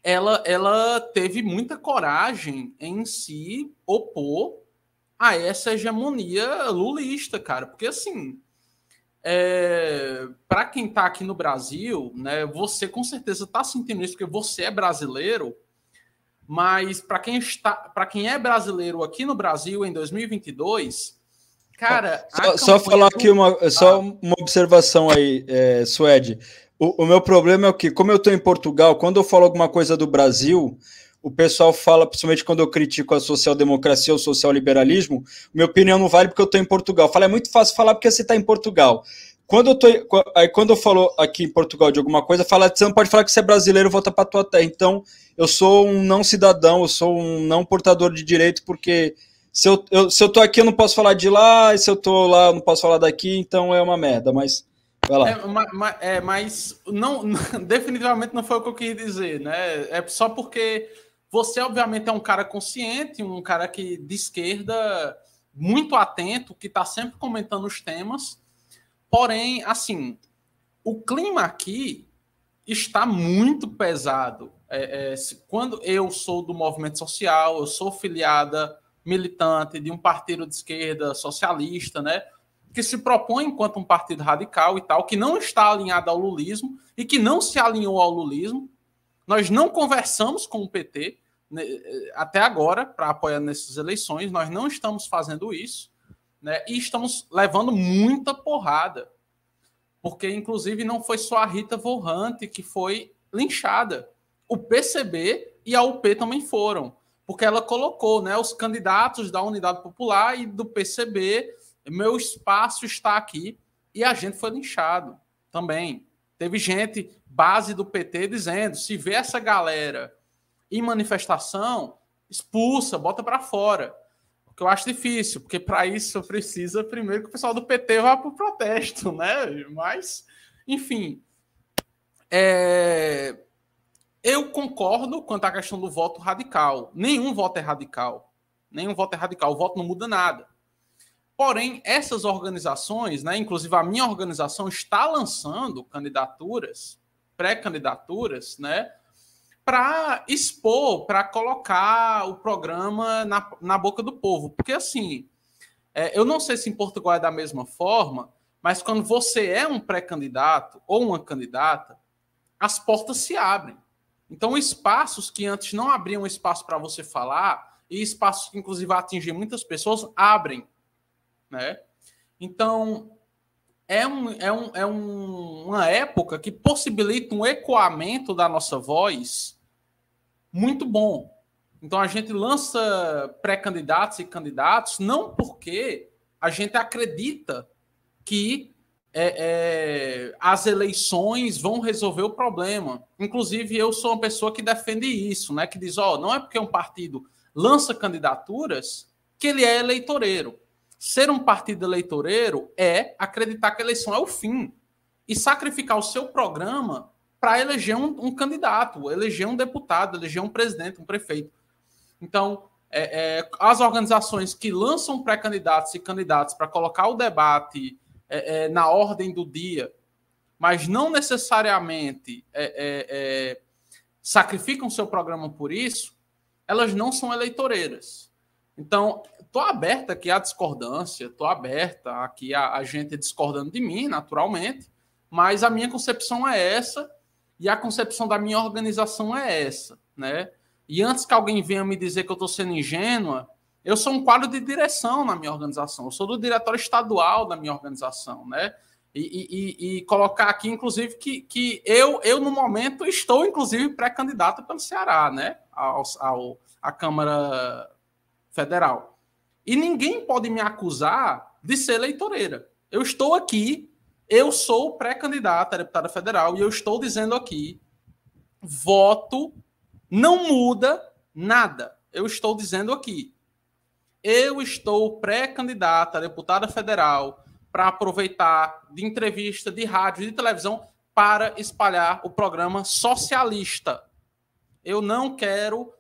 ela, ela teve muita coragem em se opor a essa hegemonia lulista, cara. Porque, assim, é, para quem está aqui no Brasil, né, você com certeza está sentindo isso porque você é brasileiro. Mas para quem está, para quem é brasileiro aqui no Brasil em 2022, cara, só, só falar do... aqui uma, só ah. uma observação aí, é, Suede. O, o, meu problema é o que, como eu estou em Portugal, quando eu falo alguma coisa do Brasil, o pessoal fala, principalmente quando eu critico a social-democracia ou social-liberalismo, minha opinião não vale porque eu estou em Portugal. Fala, é muito fácil falar porque você está em Portugal. Quando eu, tô, aí, quando eu falo aqui em Portugal de alguma coisa, fala, você não pode falar que você é brasileiro, volta para tua terra. Então, eu sou um não cidadão, eu sou um não portador de direito, porque se eu, eu, se eu tô aqui, eu não posso falar de lá, e se eu tô lá, eu não posso falar daqui, então é uma merda, mas vai lá. É, mas, é, mas não, (laughs) definitivamente não foi o que eu quis dizer, né? É só porque você, obviamente, é um cara consciente, um cara que de esquerda, muito atento, que está sempre comentando os temas. Porém, assim, o clima aqui está muito pesado. É, é, quando eu sou do movimento social, eu sou filiada militante de um partido de esquerda socialista, né? Que se propõe enquanto um partido radical e tal, que não está alinhado ao lulismo e que não se alinhou ao lulismo. Nós não conversamos com o PT, até agora, para apoiar nessas eleições, nós não estamos fazendo isso, né? E estamos levando muita porrada. Porque, inclusive, não foi só a Rita Vorrante que foi linchada. O PCB e a UP também foram. Porque ela colocou né, os candidatos da Unidade Popular e do PCB. Meu espaço está aqui. E a gente foi linchado também. Teve gente, base do PT, dizendo: se vê essa galera em manifestação, expulsa, bota para fora. O que eu acho difícil, porque para isso precisa primeiro que o pessoal do PT vá para o protesto, né? Mas, enfim. É... Eu concordo quanto à questão do voto radical. Nenhum voto é radical. Nenhum voto é radical. O voto não muda nada. Porém, essas organizações, né, inclusive a minha organização, está lançando candidaturas, pré-candidaturas, né, para expor, para colocar o programa na, na boca do povo. Porque, assim, é, eu não sei se em Portugal é da mesma forma, mas quando você é um pré-candidato ou uma candidata, as portas se abrem. Então, espaços que antes não abriam espaço para você falar, e espaços que, inclusive, atingem muitas pessoas, abrem. Né? Então, é, um, é, um, é um, uma época que possibilita um ecoamento da nossa voz muito bom. Então a gente lança pré-candidatos e candidatos não porque a gente acredita que é, é, as eleições vão resolver o problema. Inclusive, eu sou uma pessoa que defende isso, né? Que diz, ó, oh, não é porque um partido lança candidaturas que ele é eleitoreiro. Ser um partido eleitoreiro é acreditar que a eleição é o fim e sacrificar o seu programa para eleger um, um, candidato, eleger um deputado, eleger um presidente, um prefeito. Então, é, é, as organizações que lançam pré-candidatos e candidatos para colocar o debate é, é, na ordem do dia, mas não necessariamente é, é, sacrificam seu programa por isso, elas não são eleitoreiras. Então, estou aberta aqui à discordância, estou aberta aqui a, a gente discordando de mim, naturalmente, mas a minha concepção é essa e a concepção da minha organização é essa, né? E antes que alguém venha me dizer que eu estou sendo ingênua, eu sou um quadro de direção na minha organização, eu sou do diretório estadual da minha organização, né? E, e, e colocar aqui, inclusive, que, que eu, eu, no momento, estou, inclusive, pré-candidato pelo Ceará, né? Ao, ao, à Câmara Federal. E ninguém pode me acusar de ser eleitoreira. Eu estou aqui eu sou pré-candidato a deputada federal e eu estou dizendo aqui: voto não muda nada. Eu estou dizendo aqui. Eu estou pré-candidato a deputada federal para aproveitar de entrevista, de rádio, de televisão para espalhar o programa socialista. Eu não quero,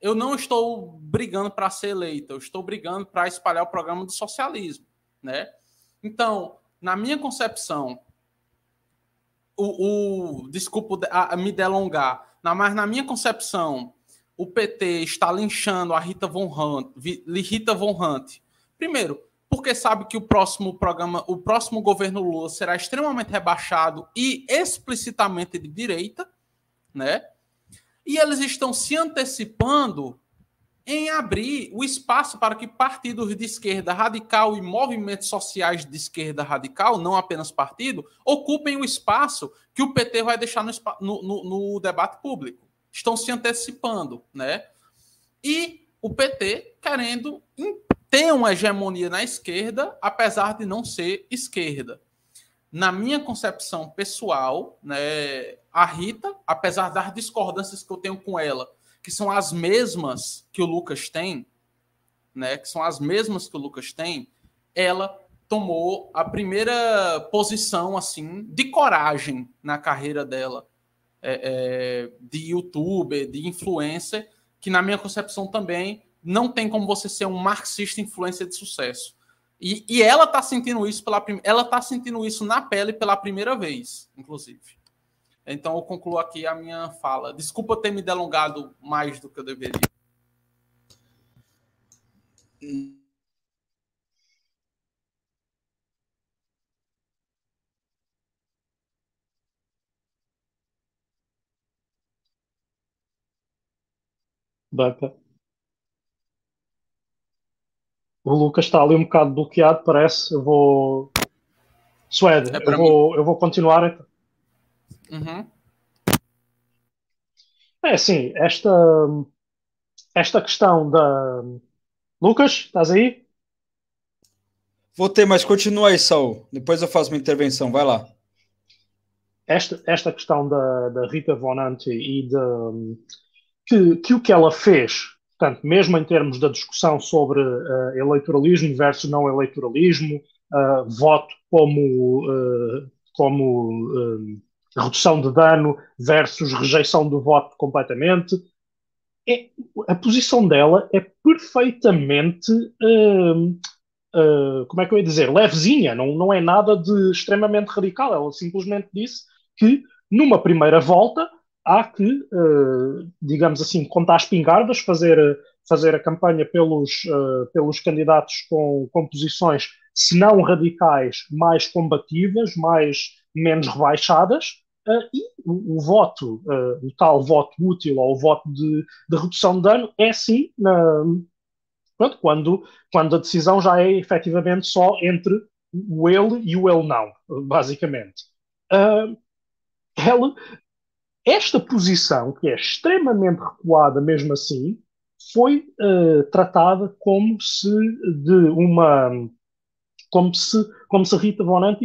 eu não estou brigando para ser eleita, eu estou brigando para espalhar o programa do socialismo, né? Então, na minha concepção, o, o desculpa a, a me delongar, na, mas na minha concepção, o PT está linchando a Rita Von Hunt, Rita Von Hunt. Primeiro, porque sabe que o próximo programa, o próximo governo Lula será extremamente rebaixado e explicitamente de direita, né? E eles estão se antecipando em abrir o espaço para que partidos de esquerda radical e movimentos sociais de esquerda radical, não apenas partido, ocupem o espaço que o PT vai deixar no, no, no, debate público. Estão se antecipando, né? E o PT querendo ter uma hegemonia na esquerda, apesar de não ser esquerda. Na minha concepção pessoal, né, a Rita, apesar das discordâncias que eu tenho com ela, que são as mesmas que o Lucas tem, né, que são as mesmas que o Lucas tem, ela tomou a primeira posição assim de coragem na carreira dela é, é, de youtuber, de influencer, que na minha concepção também não tem como você ser um marxista influência de sucesso. E, e ela está sentindo isso pela ela tá sentindo isso na pele pela primeira vez, inclusive. Então eu concluo aqui a minha fala. Desculpa ter me delongado mais do que eu deveria. Bem, o Lucas está ali um bocado bloqueado, parece. Eu vou. Suede, é eu, vou, eu vou continuar. Uhum. É assim, esta, esta questão da. Lucas, estás aí? Vou ter, mas continua aí, Saul. Depois eu faço uma intervenção, vai lá. Esta, esta questão da, da Rita Von Ante e de, que, que o que ela fez Portanto, mesmo em termos da discussão sobre uh, eleitoralismo versus não eleitoralismo, uh, voto como, uh, como redução de dano versus rejeição do voto completamente, é, a posição dela é perfeitamente, como é que eu ia dizer, levezinha, não, não é nada de extremamente radical. Ela simplesmente disse que numa primeira volta há que, uh, digamos assim, contar as pingardas, fazer, fazer a campanha pelos, uh, pelos candidatos com, com posições, se não radicais, mais combativas, mais, menos rebaixadas, uh, e o, o voto, o tal voto útil ou o voto de, de redução de dano, é sim na, pronto, quando, quando a decisão já é efetivamente só entre o ele e o ele não, basicamente. Uh, ela, esta posição, que é extremamente recuada mesmo assim, foi uh, tratada como se de uma como se como se Rita Von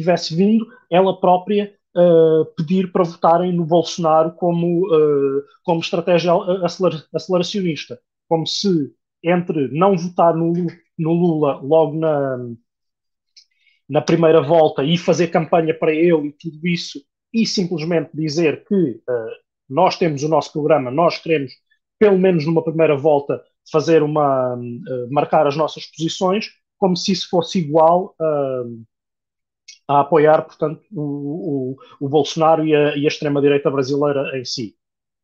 tivesse vindo ela própria uh, pedir para votarem no Bolsonaro como uh, como estratégia aceleracionista, como se entre não votar no, no Lula logo na na primeira volta e fazer campanha para ele e tudo isso e simplesmente dizer que uh, nós temos o nosso programa, nós queremos, pelo menos numa primeira volta, fazer uma. Uh, marcar as nossas posições, como se isso fosse igual uh, a apoiar, portanto, o, o, o Bolsonaro e a, a extrema-direita brasileira em si.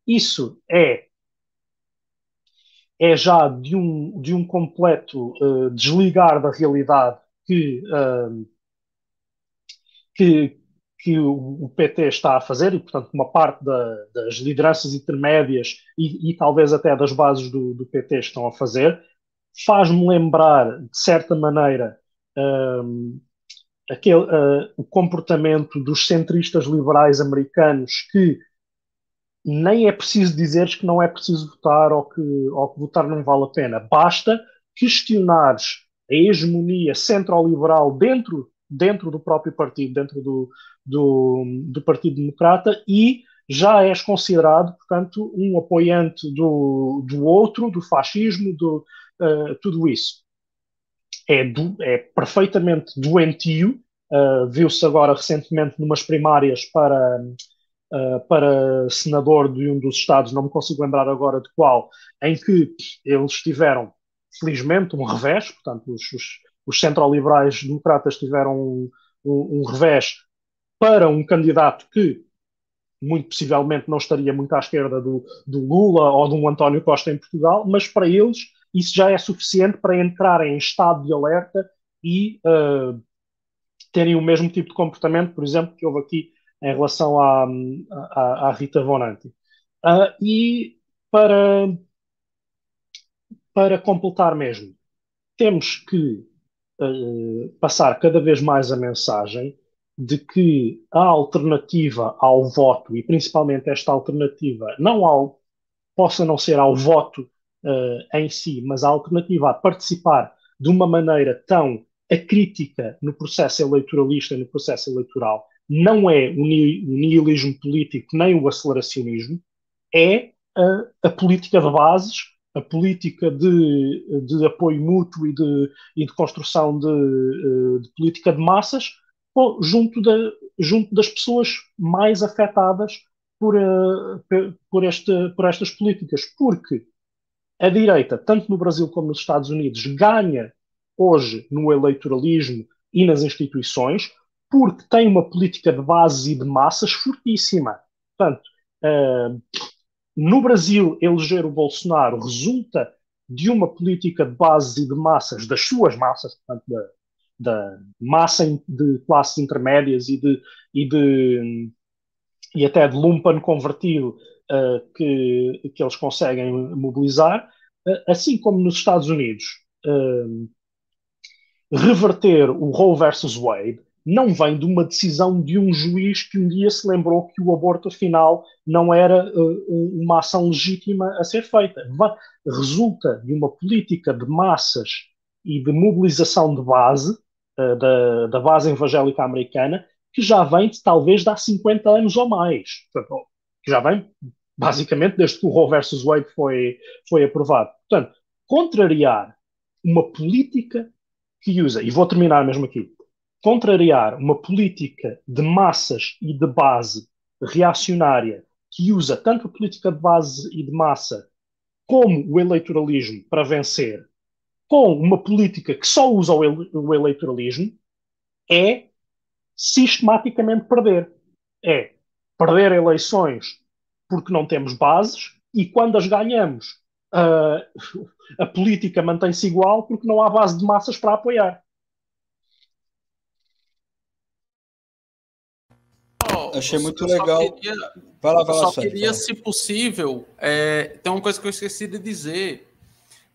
Isso é é já de um, de um completo uh, desligar da realidade que, uh, que, que o, PT está a fazer, e portanto uma parte da, das lideranças intermédias e, e, talvez até das bases do, do PT estão a fazer, faz-me lembrar, de certa maneira, um, aquele, uh, o comportamento dos centristas liberais americanos que nem é preciso dizeres que não é preciso votar ou que, ou que votar não vale a pena. Basta questionares a hegemonia centro-liberal dentro dentro do próprio partido, dentro do, do, do Partido Democrata, e já és considerado, portanto, um apoiante do, do outro, do fascismo, do, uh, tudo isso. É, do, é perfeitamente doentio. Uh, Viu-se agora recentemente numas primárias para, uh, para senador de um dos estados, não me consigo lembrar agora de qual, em que eles tiveram, felizmente, um revés, portanto, os, os os centro-liberais democratas tiveram um, um, um, revés para um candidato que muito possivelmente não estaria muito à esquerda do, do, Lula ou de um António Costa em Portugal, mas para eles isso já é suficiente para entrarem em estado de alerta e uh, terem o mesmo tipo de comportamento, por exemplo, que houve aqui em relação à, à, à Rita Vonanti. Uh, e para, para completar mesmo, temos que uh, passar cada vez mais a mensagem de que a alternativa ao voto, e principalmente esta alternativa, não ao, possa não ser ao voto uh, em si, mas a alternativa a participar de uma maneira tão acrítica no processo eleitoralista, no processo eleitoral, não é o nihilismo político nem o aceleracionismo, é a, a política de bases, a política de, de apoio mútuo e de, e de construção de, eh, de política de massas junto, da, junto das pessoas mais afetadas por, uh, por, este, por estas políticas. Porque a direita, tanto no Brasil como nos Estados Unidos, ganha hoje no eleitoralismo e nas instituições, porque tem uma política de base e de massas fortíssima. Portanto, uh, no Brasil, eleger o Bolsonaro resulta de uma política de base e de massas, das suas massas, portanto, da, da massa de classes intermédias e de, e de e até de lumpen convertido uh, que, que eles conseguem mobilizar, uh, assim como nos Estados Unidos, uh, reverter o Roe versus Wade não vem de uma decisão de um juiz que um dia se lembrou que o aborto afinal não era uma ação legítima a ser feita. Resulta de uma política de massas e de mobilização de base da, da base evangélica americana que já vem de, talvez de há 50 anos ou mais. Portanto, que já vem basicamente desde que o Roe versus Wade foi, foi aprovado. Portanto, contrariar uma política que usa, e vou terminar mesmo aqui, contrariar uma política de massas e de base reacionária que usa tanto a política de base e de massa como o eleitoralismo para vencer, com uma política que só usa o, ele o eleitoralismo, é sistematicamente perder. É perder eleições porque não temos bases e quando as ganhamos, uh, (laughs) a política mantém-se igual porque não há base de massas para apoiar. Achei muito legal. Queria, vai lá, vai lá, só queria, se possível, é, tem uma coisa que eu esqueci de dizer.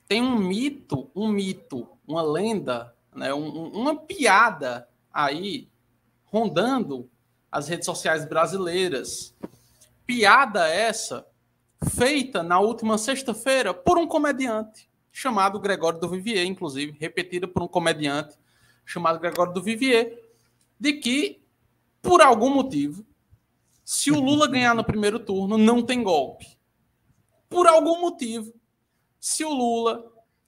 Tem um mito, um mito, uma lenda, né, um, uma piada aí rondando as redes sociais brasileiras. Piada essa feita na última sexta-feira por um comediante chamado Gregório do Vivier, inclusive, repetida por um comediante chamado Gregório do Vivier, de que, por algum motivo, se o Lula ganhar no primeiro turno, não tem golpe. Por algum motivo, se o Lula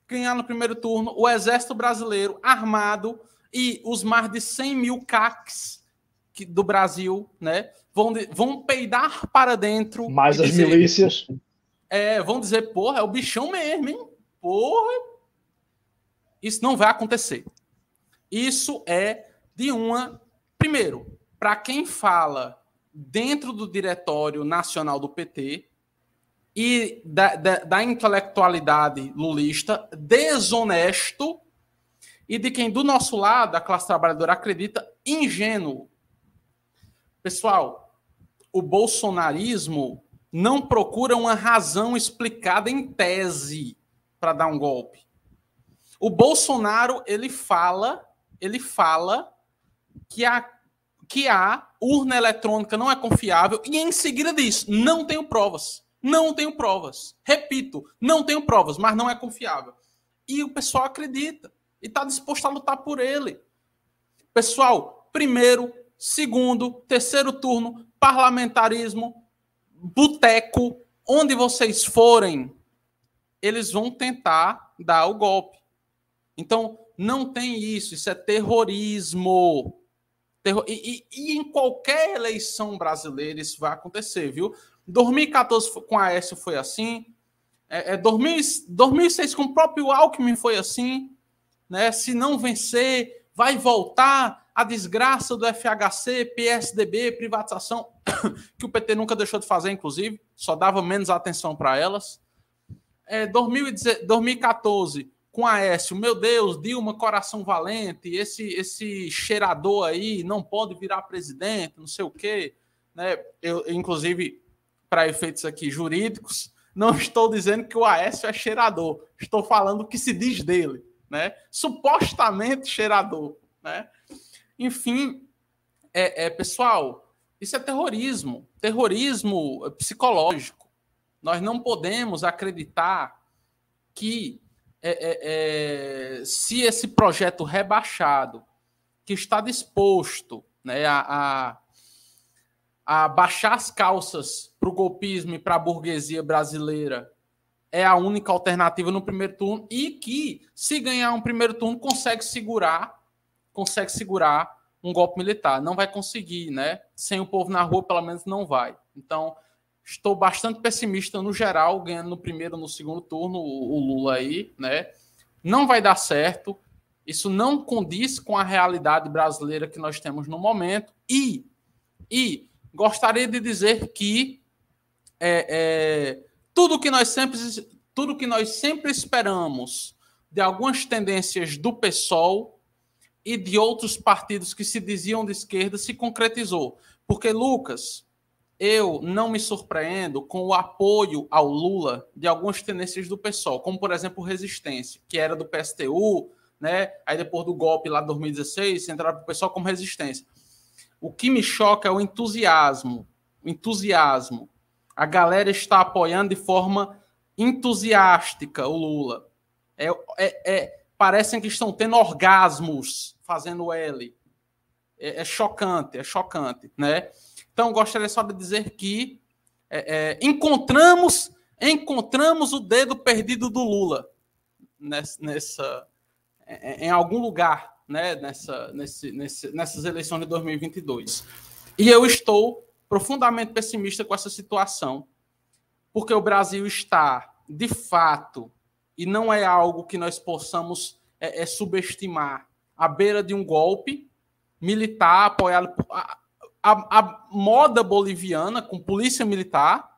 ganhar no primeiro turno, o exército brasileiro armado e os mais de 100 mil CACs do Brasil, né, vão, vão peidar para dentro. Mais as dizer, milícias. É, vão dizer, porra, é o bichão mesmo, hein? Porra. Isso não vai acontecer. Isso é de uma. Primeiro, para quem fala dentro do Diretório Nacional do PT e da, da, da intelectualidade lulista, desonesto e de quem do nosso lado, a classe trabalhadora, acredita ingênuo. Pessoal, o bolsonarismo não procura uma razão explicada em tese para dar um golpe. O Bolsonaro, ele fala, ele fala que a, que a urna eletrônica não é confiável e em seguida diz: não tenho provas. Não tenho provas. Repito, não tenho provas, mas não é confiável. E o pessoal acredita e está disposto a lutar por ele. Pessoal, primeiro, segundo, terceiro turno, parlamentarismo, boteco, onde vocês forem, eles vão tentar dar o golpe. Então, não tem isso, isso é terrorismo. Terror... E, e, e, em qualquer eleição brasileira isso vai acontecer, viu? 2014 com a Aécio foi assim, é, é 2000, 2006 com o próprio Alckmin foi assim, né? Se não vencer, vai voltar a desgraça do FHC, PSDB, privatização, (coughs) que o PT nunca deixou de fazer, inclusive, só dava menos atenção para elas. é, 2014, com Aécio, meu Deus, Dilma, coração valente, esse, esse cheirador aí não pode virar presidente, não sei o quê. Né? Eu, inclusive, para efeitos aqui jurídicos, não estou dizendo que o Aécio é cheirador, estou falando o que se diz dele, né? Supostamente cheirador, né? Enfim, é, é, pessoal, isso é terrorismo, terrorismo psicológico. Nós não podemos acreditar que é, é, é, se esse projeto rebaixado, que está disposto né, a, a, a baixar as calças para o golpismo e para a burguesia brasileira, é a única alternativa no primeiro turno e que, se ganhar um primeiro turno, consegue segurar, consegue segurar um golpe militar. Não vai conseguir, né? Sem o povo na rua, pelo menos não vai. Então, Estou bastante pessimista no geral, ganhando no primeiro no segundo turno o, o Lula aí, né? Não vai dar certo. Isso não condiz com a realidade brasileira que nós temos no momento. E, e gostaria de dizer que é, é, tudo que nós sempre tudo que nós sempre esperamos de algumas tendências do PSOL e de outros partidos que se diziam de esquerda se concretizou. Porque, Lucas, eu não me surpreendo com o apoio ao Lula de algumas tendências do PSOL, como por exemplo Resistência, que era do PSTU, né? Aí depois do golpe lá de 2016, entraram para o PSOL como Resistência. O que me choca é o entusiasmo, o entusiasmo. A galera está apoiando de forma entusiástica o Lula. É, é, é parecem que estão tendo orgasmos fazendo L. É, é chocante, é chocante, né? Então, gostaria só de dizer que é, é, encontramos encontramos o dedo perdido do Lula nessa, nessa é, em algum lugar né, nessa, nesse, nesse, nessas eleições de 2022. E eu estou profundamente pessimista com essa situação, porque o Brasil está, de fato, e não é algo que nós possamos é, é subestimar, à beira de um golpe militar apoiado por, a, a moda boliviana com polícia militar,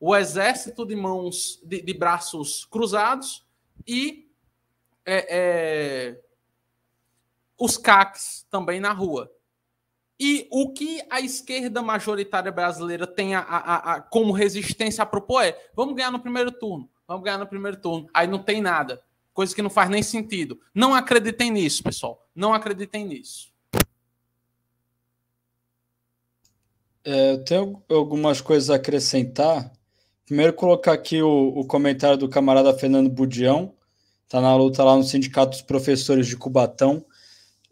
o exército de mãos, de, de braços cruzados e é, é, os CACs também na rua. E o que a esquerda majoritária brasileira tem a, a, a, como resistência a propor é: vamos ganhar no primeiro turno, vamos ganhar no primeiro turno. Aí não tem nada, coisa que não faz nem sentido. Não acreditem nisso, pessoal. Não acreditem nisso. É, eu tenho algumas coisas a acrescentar. Primeiro, colocar aqui o, o comentário do camarada Fernando Budião, está na luta lá no Sindicato dos Professores de Cubatão,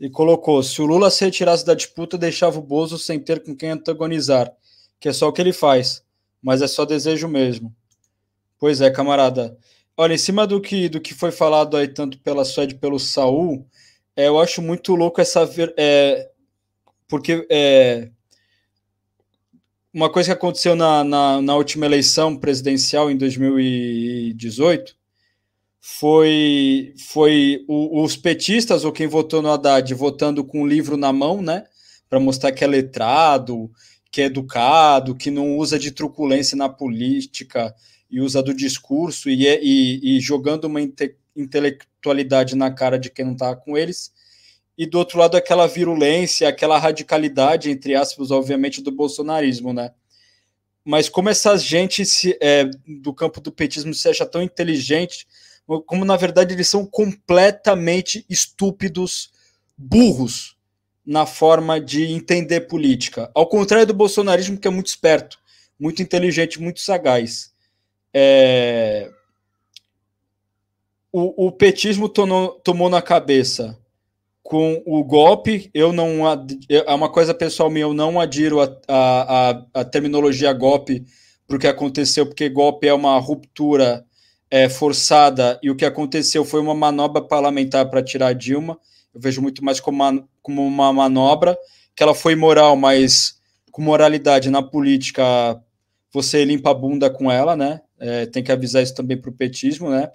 e colocou: se o Lula se retirasse da disputa, deixava o Bozo sem ter com quem antagonizar, que é só o que ele faz, mas é só desejo mesmo. Pois é, camarada. Olha, em cima do que, do que foi falado aí, tanto pela Suede pelo Saul, é, eu acho muito louco essa. É, porque é, uma coisa que aconteceu na, na, na, última eleição presidencial em 2018 foi, foi o, os petistas ou quem votou no Haddad votando com o livro na mão, né? Para mostrar que é letrado, que é educado, que não usa de truculência na política e usa do discurso e, é, e, e jogando uma inte, intelectualidade na cara de quem não está com eles e do outro lado aquela virulência, aquela radicalidade, entre aspas, obviamente, do bolsonarismo, né? Mas como essa gente se, é, do campo do petismo se acha tão inteligente, como na verdade eles são completamente estúpidos, burros na forma de entender política. Ao contrário do bolsonarismo, que é muito esperto, muito inteligente, muito sagaz. É... O, o petismo tomou, tomou na cabeça com o golpe, eu não. É uma coisa pessoal minha, eu não adiro a, a, a terminologia golpe para o que aconteceu, porque golpe é uma ruptura é, forçada e o que aconteceu foi uma manobra parlamentar para tirar Dilma. Eu vejo muito mais como uma, como uma manobra, que ela foi moral, mas com moralidade na política você limpa a bunda com ela, né? É, tem que avisar isso também para o petismo, né?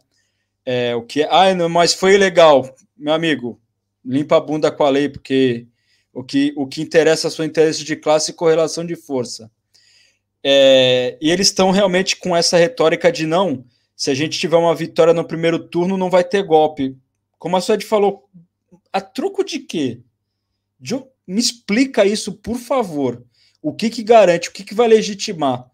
É, o que, ah, não, mas foi legal, meu amigo limpa a bunda com a lei, porque o que, o que interessa é o seu interesse de classe e correlação de força. É, e eles estão realmente com essa retórica de não, se a gente tiver uma vitória no primeiro turno, não vai ter golpe. Como a Suede falou, a troco de quê? Me explica isso, por favor. O que que garante, o que que vai legitimar?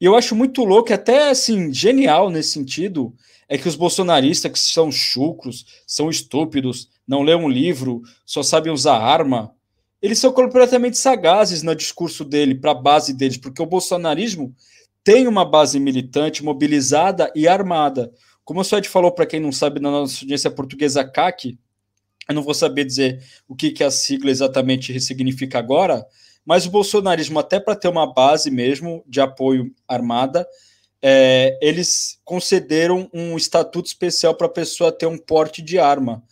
E eu acho muito louco, até assim, genial nesse sentido, é que os bolsonaristas que são chucros, são estúpidos, não lêem um livro, só sabem usar arma, eles são completamente sagazes no discurso dele, para a base deles, porque o bolsonarismo tem uma base militante, mobilizada e armada. Como o Suede falou, para quem não sabe, na nossa audiência portuguesa, CAC, eu não vou saber dizer o que, que a sigla exatamente significa agora, mas o bolsonarismo, até para ter uma base mesmo de apoio armada, é, eles concederam um estatuto especial para a pessoa ter um porte de arma,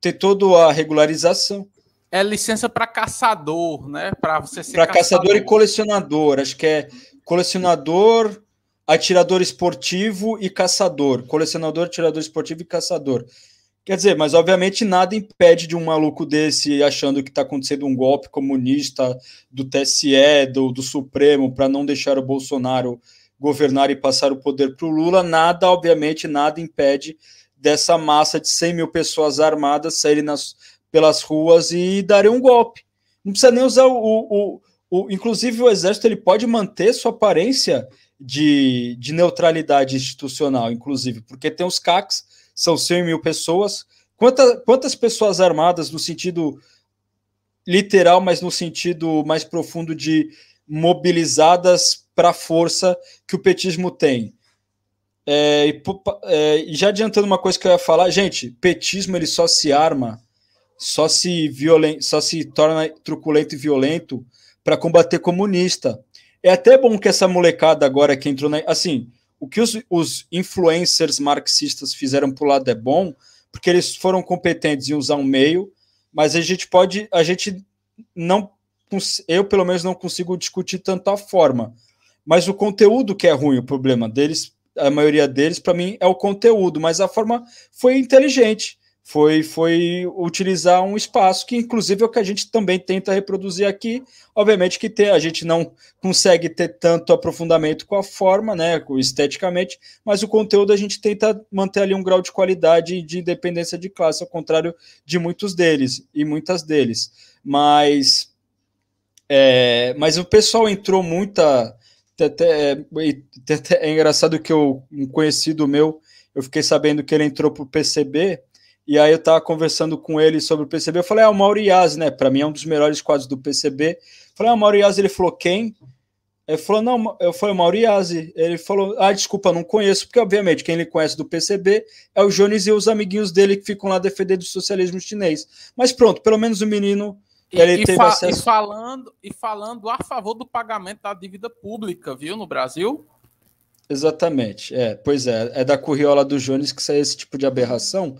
ter toda a regularização. É licença para caçador, né? Para você ser Para caçador e colecionador. Acho que é colecionador, atirador esportivo e caçador. Colecionador, atirador esportivo e caçador. Quer dizer, mas obviamente nada impede de um maluco desse achando que está acontecendo um golpe comunista do TSE, do, do Supremo, para não deixar o Bolsonaro governar e passar o poder para o Lula. Nada, obviamente, nada impede dessa massa de 100 mil pessoas armadas saírem nas, pelas ruas e darem um golpe. Não precisa nem usar o, o, o, inclusive, o Exército ele pode manter sua aparência de, de neutralidade institucional, inclusive, porque tem os CACs, são 100 mil pessoas. Quanta, quantas pessoas armadas, no sentido literal, mas no sentido mais profundo de mobilizadas para a força que o petismo tem? É, e, é, já adiantando uma coisa que eu ia falar, gente, petismo ele só se arma, só se violen, só se torna truculento e violento para combater comunista. É até bom que essa molecada agora que entrou na. Assim, o que os, os influencers marxistas fizeram para o lado é bom, porque eles foram competentes em usar um meio, mas a gente pode. A gente não. Eu, pelo menos, não consigo discutir tanto a forma. Mas o conteúdo que é ruim, o problema deles, a maioria deles, para mim, é o conteúdo, mas a forma foi inteligente foi, foi utilizar um espaço que, inclusive, é o que a gente também tenta reproduzir aqui. Obviamente que ter, a gente não consegue ter tanto aprofundamento com a forma, né, esteticamente, mas o conteúdo a gente tenta manter ali um grau de qualidade e de independência de classe, ao contrário de muitos deles e muitas deles. Mas, é, mas o pessoal entrou muita. Até, é, é engraçado que eu, um conhecido meu, eu fiquei sabendo que ele entrou para o PCB e aí eu tava conversando com ele sobre o PCB. Eu falei, ah, o Mauro Iaz, né? Para mim é um dos melhores quadros do PCB. Eu falei, ah, o Mauro Iaz, ele falou, quem? Ele falou, não, eu falei, Mauro Iaz. Ele falou, ah, desculpa, não conheço, porque obviamente quem ele conhece do PCB é o Jones e os amiguinhos dele que ficam lá defendendo o socialismo chinês. Mas pronto, pelo menos o menino ele e, teve fa acesso... e falando e falando a favor do pagamento da dívida pública, viu, no Brasil? Exatamente. É, pois é, é da curriola do Jones que sai esse tipo de aberração.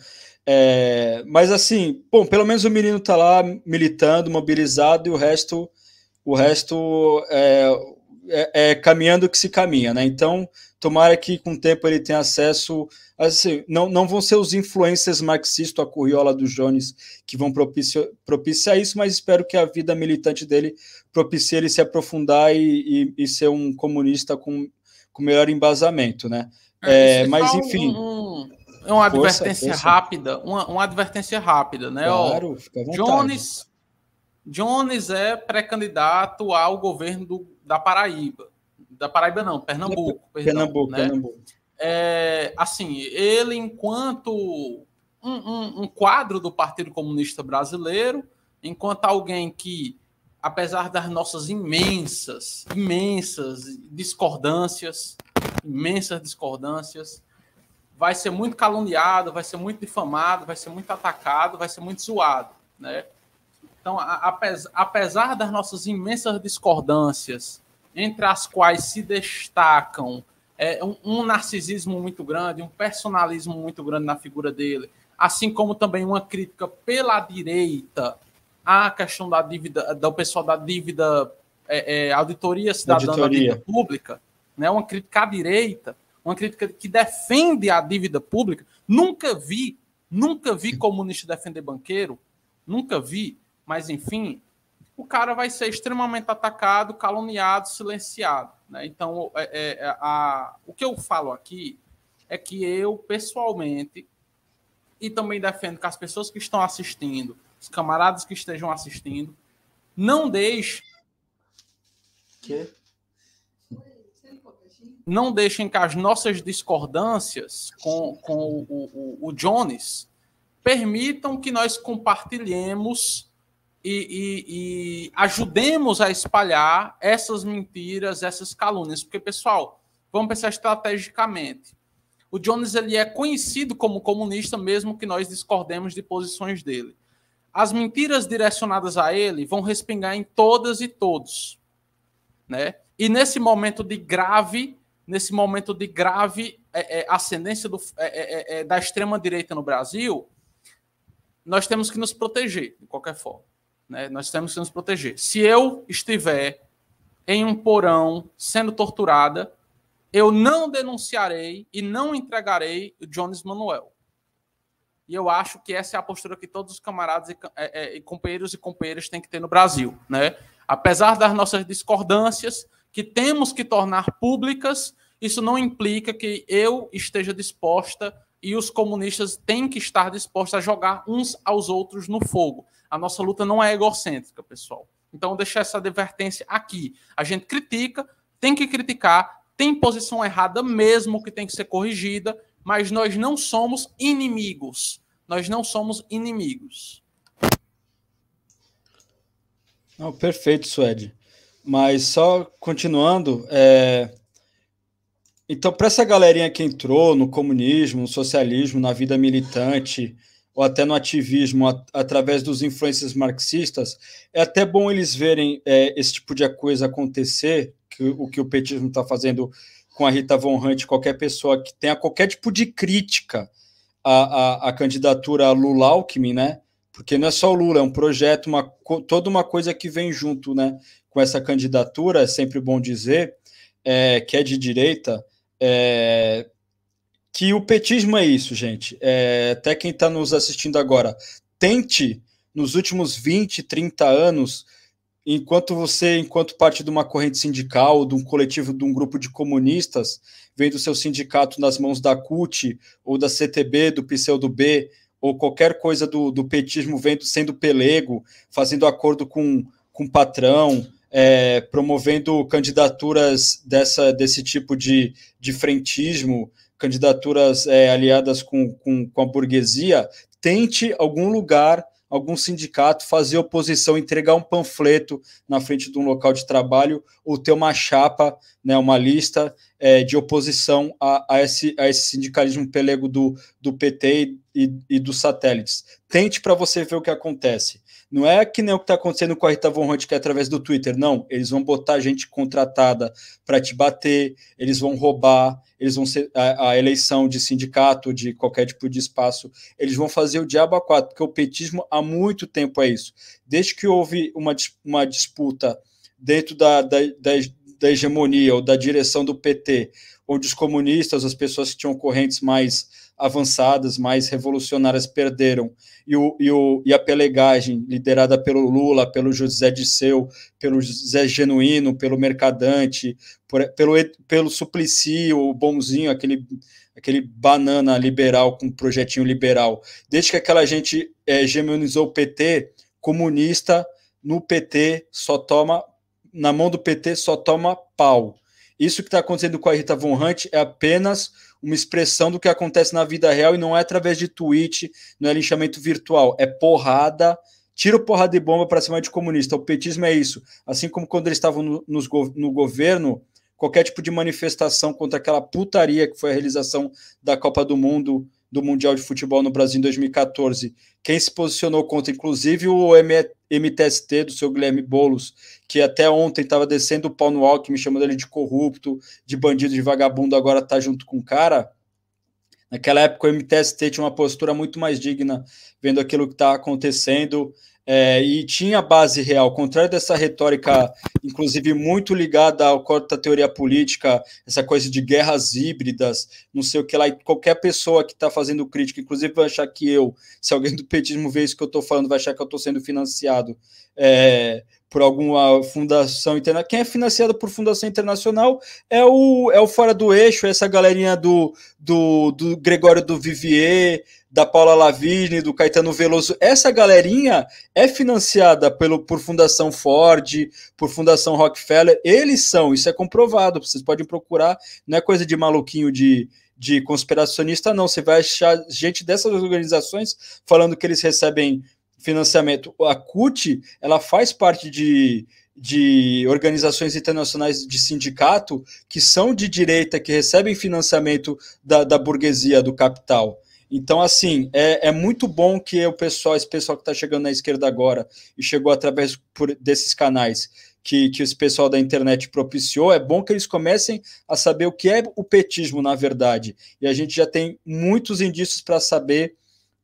É, mas assim, bom, pelo menos o menino tá lá militando, mobilizado, e o resto, o resto é, é, é, caminhando que se caminha, né? Então, tomara que com o tempo ele tenha acesso. Assim, não, não vão ser os influencers marxistas, a curriola do Jones, que vão propiciar, propiciar isso, mas espero que a vida militante dele propicie ele se aprofundar e, e, e ser um comunista com, com melhor embasamento, né? É, é mas enfim. Um, é uma força, advertência força. rápida, uma, uma advertência rápida, né? Claro, Ó, fica à Jones, Jones é pré-candidato ao governo do, da Paraíba. Da Paraíba não, Pernambuco. Perdão, Pernambuco, né? Pernambuco. É, assim, ele enquanto um, um, um quadro do Partido Comunista Brasileiro, enquanto alguém que, apesar das nossas imensas, imensas discordâncias, imensas discordâncias, vai ser muito caluniado, vai ser muito difamado, vai ser muito atacado, vai ser muito zoado, né? Então, apesar das nossas imensas discordâncias, entre as quais se destacam é, um, um, narcisismo muito grande, um personalismo muito grande na figura dele, assim como também uma crítica pela direita à questão da dívida, do pessoal da dívida, é, é, auditoria cidadã auditoria. da dívida pública, né? uma crítica à direita, uma crítica que defende a dívida pública. Nunca vi, nunca vi comunista defender banqueiro, nunca vi, mas enfim, o cara vai ser extremamente atacado, caluniado, silenciado. Né? Então, é, é, é, a, o que eu falo aqui é que eu, pessoalmente, e também defendo que as pessoas que estão assistindo, os camaradas que estejam assistindo, não deixem. Que? Não deixem que as nossas discordâncias com, com o, o, o Jones permitam que nós compartilhemos e, e, e, ajudemos a espalhar essas mentiras, essas calúnias. Porque, pessoal, vamos pensar estrategicamente. O Jones ele é conhecido como comunista, mesmo que nós discordemos de posições dele. As mentiras direcionadas a ele vão respingar em todas e todos. Né? E nesse momento de grave, nesse momento de grave é, é, ascendência do, é, é, é da extrema-direita no Brasil, nós temos que nos proteger, de qualquer forma. Né? Nós temos que nos proteger. Se eu estiver em um porão sendo torturada, eu não denunciarei e não entregarei o Jones Manuel. E eu acho que essa é a postura que todos os camaradas e, é, é, e companheiros e companheiras têm que ter no Brasil. Né? Apesar das nossas discordâncias, que temos que tornar públicas, isso não implica que eu esteja disposta e os comunistas têm que estar dispostos a jogar uns aos outros no fogo. A nossa luta não é egocêntrica, pessoal. Então, deixar essa advertência aqui. A gente critica, tem que criticar, tem posição errada mesmo que tem que ser corrigida, mas nós não somos inimigos. Nós não somos inimigos. Não, perfeito, Suede. Mas só continuando, é... então, para essa galerinha que entrou no comunismo, no socialismo, na vida militante, ou até no ativismo at através dos influências marxistas, é até bom eles verem é, esse tipo de coisa acontecer, que, o que o petismo está fazendo com a Rita Von Hunt, qualquer pessoa que tenha qualquer tipo de crítica à, à, à candidatura Lula Alckmin, né? Porque não é só o Lula, é um projeto, uma, toda uma coisa que vem junto, né? Com essa candidatura, é sempre bom dizer, é, que é de direita, é, que o petismo é isso, gente. É, até quem está nos assistindo agora, tente, nos últimos 20, 30 anos, enquanto você, enquanto parte de uma corrente sindical, de um coletivo, de um grupo de comunistas, vendo seu sindicato nas mãos da CUT, ou da CTB, do PCdoB, ou qualquer coisa do, do petismo vendo, sendo pelego, fazendo acordo com, com o patrão, é, promovendo candidaturas dessa, desse tipo de, de frentismo, candidaturas é, aliadas com, com, com a burguesia, tente algum lugar algum sindicato fazer oposição, entregar um panfleto na frente de um local de trabalho ou ter uma chapa, né, uma lista é, de oposição a, a, esse, a esse sindicalismo pelego do, do PT e, e, e dos satélites. Tente para você ver o que acontece. Não é que nem o que está acontecendo com a Rita Von Hunt, que é através do Twitter. Não, eles vão botar gente contratada para te bater, eles vão roubar, eles vão ser a, a, eleição de sindicato, de qualquer tipo de espaço, eles vão fazer o diabo a quatro, porque o petismo há muito tempo é isso. Desde que houve uma, uma disputa dentro da, da, da, da hegemonia ou da direção do PT, onde os comunistas, as pessoas que tinham correntes mais avançadas, mais revolucionárias perderam, e, o, e, o, e a pelegagem, liderada pelo Lula, pelo José Disseu, pelo José Genuíno, pelo Mercadante, por, pelo, pelo Suplicy, o bonzinho, aquele, aquele banana liberal com projetinho liberal. Desde que aquela gente é, o PT, comunista no PT só toma, na mão do PT só toma pau. Isso que está acontecendo com a Rita Von Hunt é apenas uma expressão do que acontece na vida real e não é através de tweet, não é linchamento virtual, é porrada, tira porrada de bomba para cima de comunista. O petismo é isso. Assim como quando eles estavam no, no governo, qualquer tipo de manifestação contra aquela putaria que foi a realização da Copa do Mundo, do Mundial de Futebol no Brasil em 2014. Quem se posicionou contra, inclusive o MTST do seu Guilherme Boulos, que até ontem estava descendo o pau no Alckmin, chamando ele de corrupto, de bandido, de vagabundo, agora está junto com o cara. Naquela época o MTST tinha uma postura muito mais digna, vendo aquilo que está acontecendo, é, e tinha base real, contrário dessa retórica, inclusive muito ligada ao corte da teoria política, essa coisa de guerras híbridas, não sei o que lá, e qualquer pessoa que está fazendo crítica, inclusive vai achar que eu, se alguém do petismo vê isso que eu estou falando, vai achar que eu estou sendo financiado é, por alguma fundação internacional. Quem é financiado por fundação internacional é o, é o Fora do Eixo, essa galerinha do, do, do Gregório do Vivier, da Paula Lavigne, do Caetano Veloso. Essa galerinha é financiada pelo, por Fundação Ford, por Fundação Rockefeller. Eles são, isso é comprovado. Vocês podem procurar, não é coisa de maluquinho de, de conspiracionista, não. Você vai achar gente dessas organizações falando que eles recebem financiamento. A CUT, ela faz parte de, de organizações internacionais de sindicato que são de direita, que recebem financiamento da, da burguesia, do capital. Então, assim, é, é muito bom que o pessoal, esse pessoal que está chegando na esquerda agora e chegou através por, desses canais que, que esse pessoal da internet propiciou, é bom que eles comecem a saber o que é o petismo, na verdade. E a gente já tem muitos indícios para saber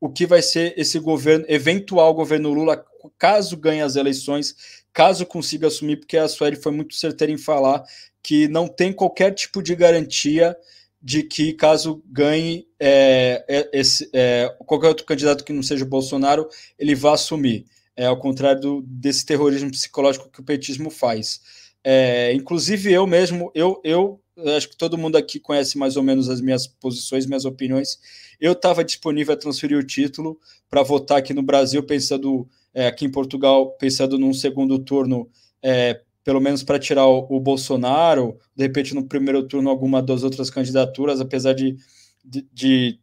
o que vai ser esse governo, eventual governo Lula, caso ganhe as eleições, caso consiga assumir, porque a Sueli foi muito certeira em falar que não tem qualquer tipo de garantia de que caso ganhe é, é, esse, é, qualquer outro candidato que não seja o Bolsonaro, ele vá assumir. É ao contrário do, desse terrorismo psicológico que o petismo faz. É, inclusive eu mesmo, eu, eu acho que todo mundo aqui conhece mais ou menos as minhas posições, minhas opiniões. Eu estava disponível a transferir o título para votar aqui no Brasil, pensando é, aqui em Portugal, pensando num segundo turno, é, pelo menos para tirar o, o, Bolsonaro, de repente no primeiro turno alguma das outras candidaturas, apesar de, de, de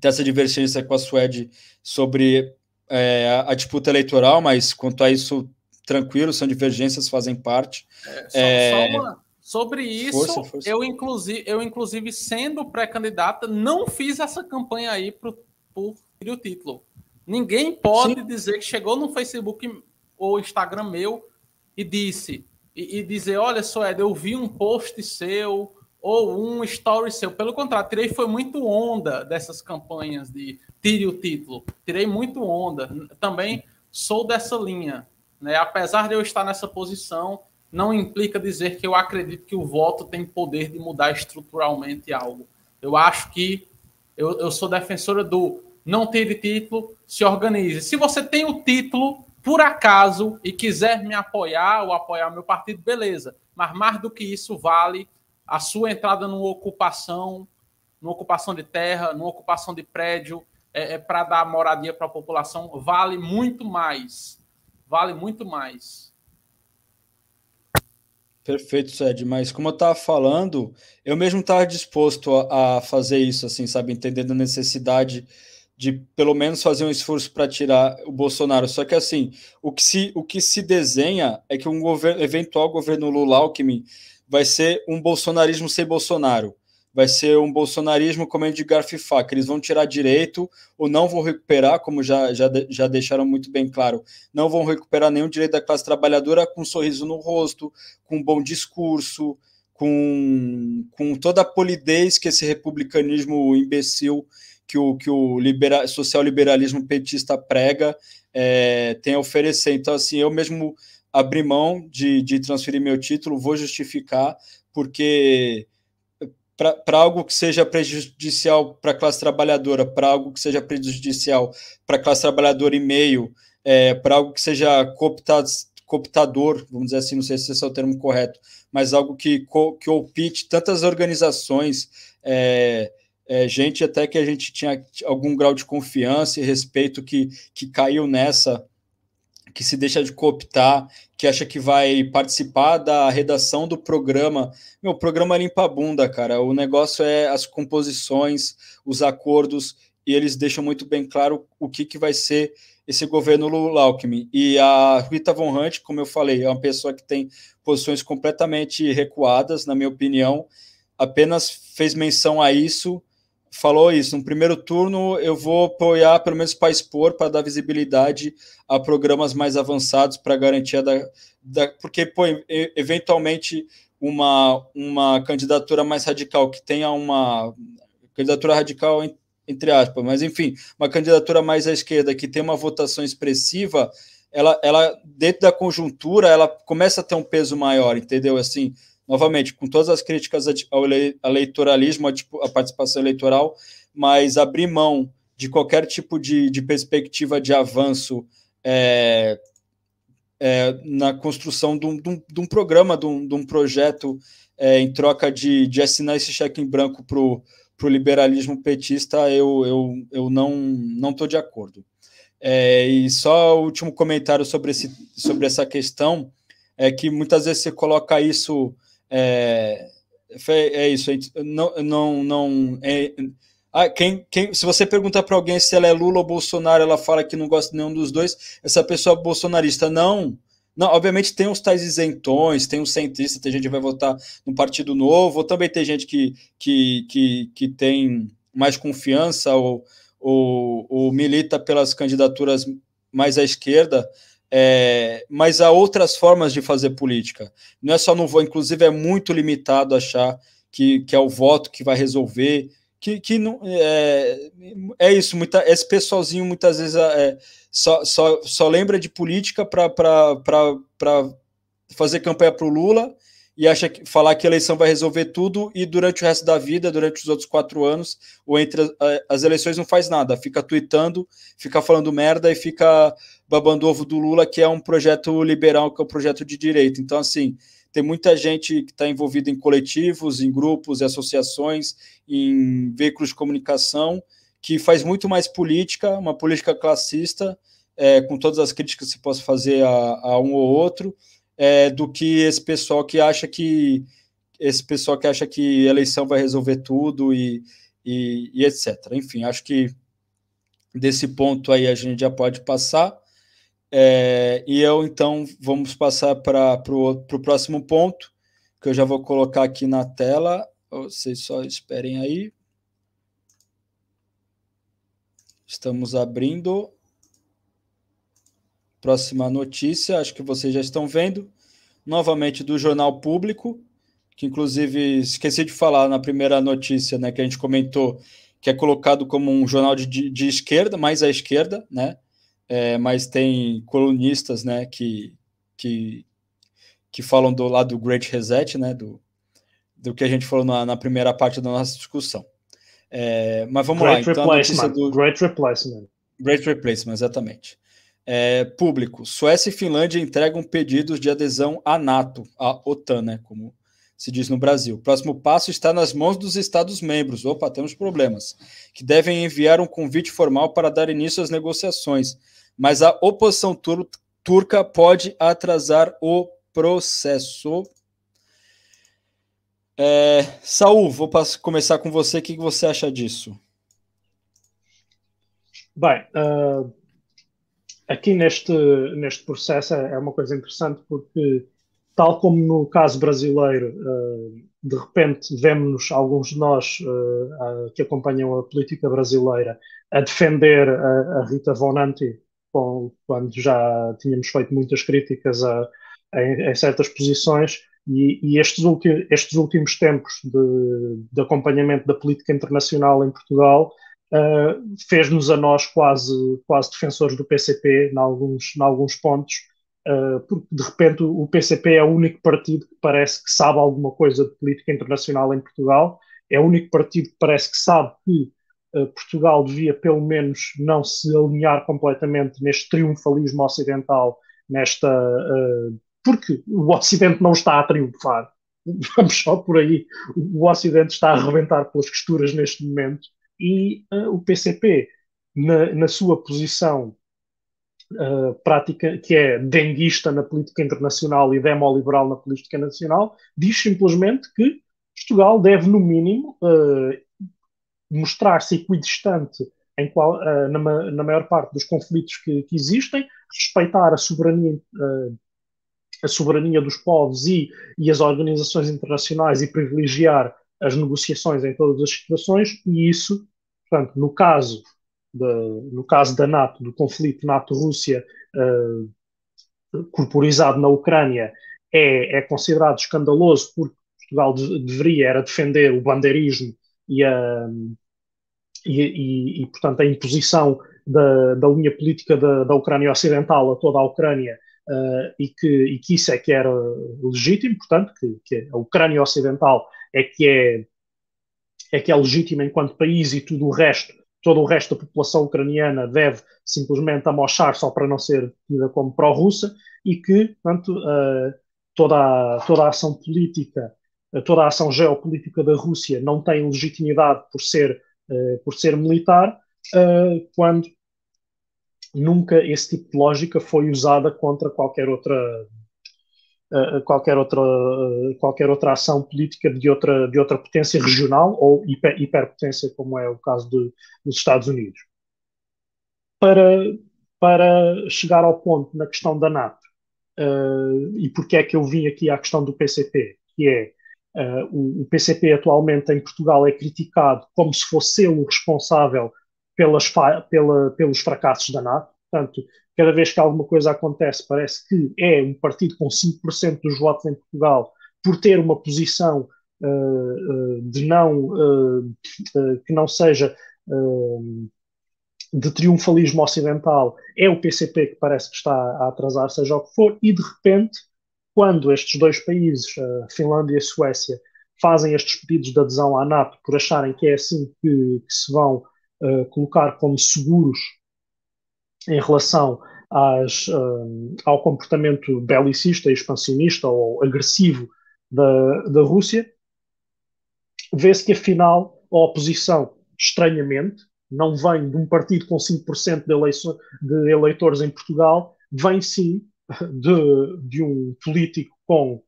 ter essa divergência com a Suede sobre é, a disputa eleitoral, mas quanto a isso, tranquilo, são divergências, fazem parte. É, só, é, só uma, Sobre isso, força, força. Eu, inclusive, eu, inclusive, sendo pré-candidata, não fiz essa campanha aí pro, por o título. Ninguém pode Sim. dizer que chegou no Facebook ou Instagram meu e disse, e, e dizer, olha só, Ed, eu vi um post seu ou um story seu. Pelo contrário, tirei foi muito onda dessas campanhas de tire o título. Tirei muito onda. Também sou dessa linha. Né? Apesar de eu estar nessa posição, não implica dizer que eu acredito que o voto tem poder de mudar estruturalmente algo. Eu acho que eu, eu sou defensora do não ter título, se organize. Se você tem o título, por acaso, e quiser me apoiar ou apoiar meu partido, beleza. Mas mais do que isso, vale a sua entrada numa ocupação, numa ocupação de terra, numa ocupação de prédio, é, é para dar moradia para a população, vale muito mais. Vale muito mais. Perfeito, Sed. Mas como eu estava falando, eu mesmo estava disposto a, a, fazer isso, assim, sabe, entendendo a necessidade de pelo menos fazer um esforço para tirar o Bolsonaro. Só que assim, o que se, o que se desenha é que um governo, eventual governo Lula Alckmin vai ser um bolsonarismo sem Bolsonaro vai ser um bolsonarismo comendo de garfo e faca. Eles vão tirar direito ou não vão recuperar, como já, já, já deixaram muito bem claro, não vão recuperar nenhum direito da classe trabalhadora com um sorriso no rosto, com um bom discurso, com, com toda a polidez que esse republicanismo imbecil que o, que o libera, social-liberalismo petista prega é, tem a oferecer. Então, assim, eu mesmo abri mão de, de transferir meu título, vou justificar, porque para algo que seja prejudicial para a classe trabalhadora, para algo que seja prejudicial para a classe trabalhadora e meio, é, para algo que seja cooptado, cooptador, vamos dizer assim, não sei se esse é o termo correto, mas algo que, que opite tantas organizações, é, é, gente até que a gente tinha algum grau de confiança e respeito que, que caiu nessa que se deixa de cooptar, que acha que vai participar da redação do programa. Meu, programa limpa a bunda, cara. O negócio é as composições, os acordos, e eles deixam muito bem claro o que, que vai ser esse governo Lula Alckmin. E a Rita Von Hunt, como eu falei, é uma pessoa que tem posições completamente recuadas, na minha opinião, apenas fez menção a isso falou isso. No primeiro turno, eu vou apoiar, pelo menos para expor, para dar visibilidade a programas mais avançados, para garantia da, da. Porque, pô, eventualmente, uma, uma candidatura mais radical, que tenha uma. Candidatura radical, entre aspas, mas enfim, uma candidatura mais à esquerda, que tem uma votação expressiva, ela, ela dentro da conjuntura, ela começa a ter um peso maior, entendeu? Assim novamente, com todas as críticas ao eleitoralismo, a participação eleitoral, mas abrir mão de qualquer tipo de, de perspectiva de avanço é, é, na construção de um, de um, de um programa, de um, de um projeto é, em troca de, de assinar esse cheque em branco para o liberalismo petista, eu, eu, eu não estou de acordo. É, e só o último comentário sobre, esse, sobre essa questão é que muitas vezes você coloca isso. É, é isso, não, não, não é, ah, quem, quem, se você perguntar para alguém se ela é Lula ou Bolsonaro, ela fala que não gosta de nenhum dos dois, essa pessoa bolsonarista. Não, não, obviamente tem os tais isentões, tem os centristas, tem gente que vai votar no Partido Novo, ou também tem gente que, que, que, que tem mais confiança ou, ou, ou milita pelas candidaturas mais à esquerda. É, mas há outras formas de fazer política. Não é só no voto, inclusive é muito limitado achar que, que é o voto que vai resolver. Que, que não, é, é isso, muita, esse pessoalzinho muitas vezes é, só, só, só lembra de política para fazer campanha para o Lula e acha que falar que a eleição vai resolver tudo e durante o resto da vida, durante os outros quatro anos, ou entre as eleições não faz nada, fica tweetando, fica falando merda e fica babando ovo do Lula, que é um projeto liberal, que é um projeto de direita. Então, assim, tem muita gente que está envolvida em coletivos, em grupos, em associações, em veículos de comunicação, que faz muito mais política, uma política classista, é, com todas as críticas que se possa fazer a, a um ou outro, é, do que esse pessoal que acha que esse pessoal que acha que eleição vai resolver tudo e, e, e etc. Enfim, acho que desse ponto aí a gente já pode passar. É, e eu então vamos passar para o próximo ponto, que eu já vou colocar aqui na tela. Vocês só esperem aí. Estamos abrindo. Próxima notícia, acho que vocês já estão vendo. Novamente do Jornal Público, que inclusive esqueci de falar na primeira notícia, né, que a gente comentou, que é colocado como um jornal de, de, de esquerda, mais à esquerda, né? É, mas tem colunistas, né, que, que, que falam do lado do Great Reset, né, do, do que a gente falou na, na primeira parte da nossa discussão. É, mas vamos Great lá, então a notícia do... Great Replacement. Great Replacement, exatamente. É, público. Suécia e Finlândia entregam pedidos de adesão à NATO, à OTAN, né, como se diz no Brasil. O próximo passo está nas mãos dos Estados-membros. Opa, temos problemas. Que devem enviar um convite formal para dar início às negociações. Mas a oposição tur turca pode atrasar o processo. É, Saul, vou começar com você. O que você acha disso? Bem, uh, aqui neste, neste processo é uma coisa interessante porque, tal como no caso brasileiro, uh, de repente vemos alguns de nós uh, que acompanham a política brasileira a defender a, Rita Von Anti quando já tínhamos feito muitas críticas a, a em certas posições e, e estes, estes, últimos tempos de, de, acompanhamento da política internacional em Portugal uh, fez-nos a nós quase, quase defensores do PCP em alguns, em alguns pontos, uh, porque de repente o PCP é o único partido que parece que sabe alguma coisa de política internacional em Portugal, é o único partido que parece que sabe que uh, Portugal devia pelo menos não se alinhar completamente neste triunfalismo ocidental, nesta porque o Ocidente não está a triunfar. (laughs) Vamos só por aí. O Ocidente está a arrebentar pelas costuras neste momento e uh, o PCP, na, na sua posição uh, prática, que é denguista na política internacional e demoliberal na política nacional, diz simplesmente que Portugal deve, no mínimo, uh, mostrar-se equidistante em qual, na, na, maior parte dos conflitos que, que existem, respeitar a soberania a soberania dos povos e, e as organizações internacionais e privilegiar as negociações em todas as situações, e isso, portanto, no caso, de, no caso da NATO, do conflito NATO-Rússia uh, corporizado na Ucrânia, é, é, considerado escandaloso porque Portugal de, deveria era defender o bandeirismo e, a, e, e, e portanto, a imposição da, da linha política da, da Ucrânia Ocidental a toda a Ucrânia uh, e, que, e que isso é que era legítimo, portanto, que, que a Ucrânia Ocidental é que é, é que é legítima enquanto país e tudo o resto todo o resto da população ucraniana deve simplesmente amochar só para não ser tida como pró-russa e que, portanto, uh, toda, a, toda a ação política, uh, toda a ação geopolítica da Rússia não tem legitimidade por ser, uh, por ser militar, quando nunca esse tipo de lógica foi usada contra qualquer outra qualquer outra qualquer outra ação política de outra de outra potência regional ou hiper, hiperpotência como é o caso de, dos Estados Unidos. Para para chegar ao ponto na questão da NATO uh, e porque é que eu vim aqui à questão do PCP que é uh, o, o, PCP atualmente em Portugal é criticado como se fosse ele o responsável pelas pela, pelos fracassos da NATO. Portanto cada vez que alguma coisa acontece, parece que é um partido com 5% dos votos em Portugal por ter uma posição uh, uh, de não uh, que não seja de triunfalismo ocidental, é o PCP que parece que está a atrasar, seja o que for, e de repente, quando estes dois países, Finlândia e Suécia, fazem estes pedidos de adesão à NATO por acharem que é assim que, que se vão colocar como seguros em relação às, um, ao comportamento belicista, expansionista ou agressivo da, da Rússia, vê-se que afinal a oposição, estranhamente, não vem de um partido com 5% de, de eleitores em Portugal, vem sim de, de um político com,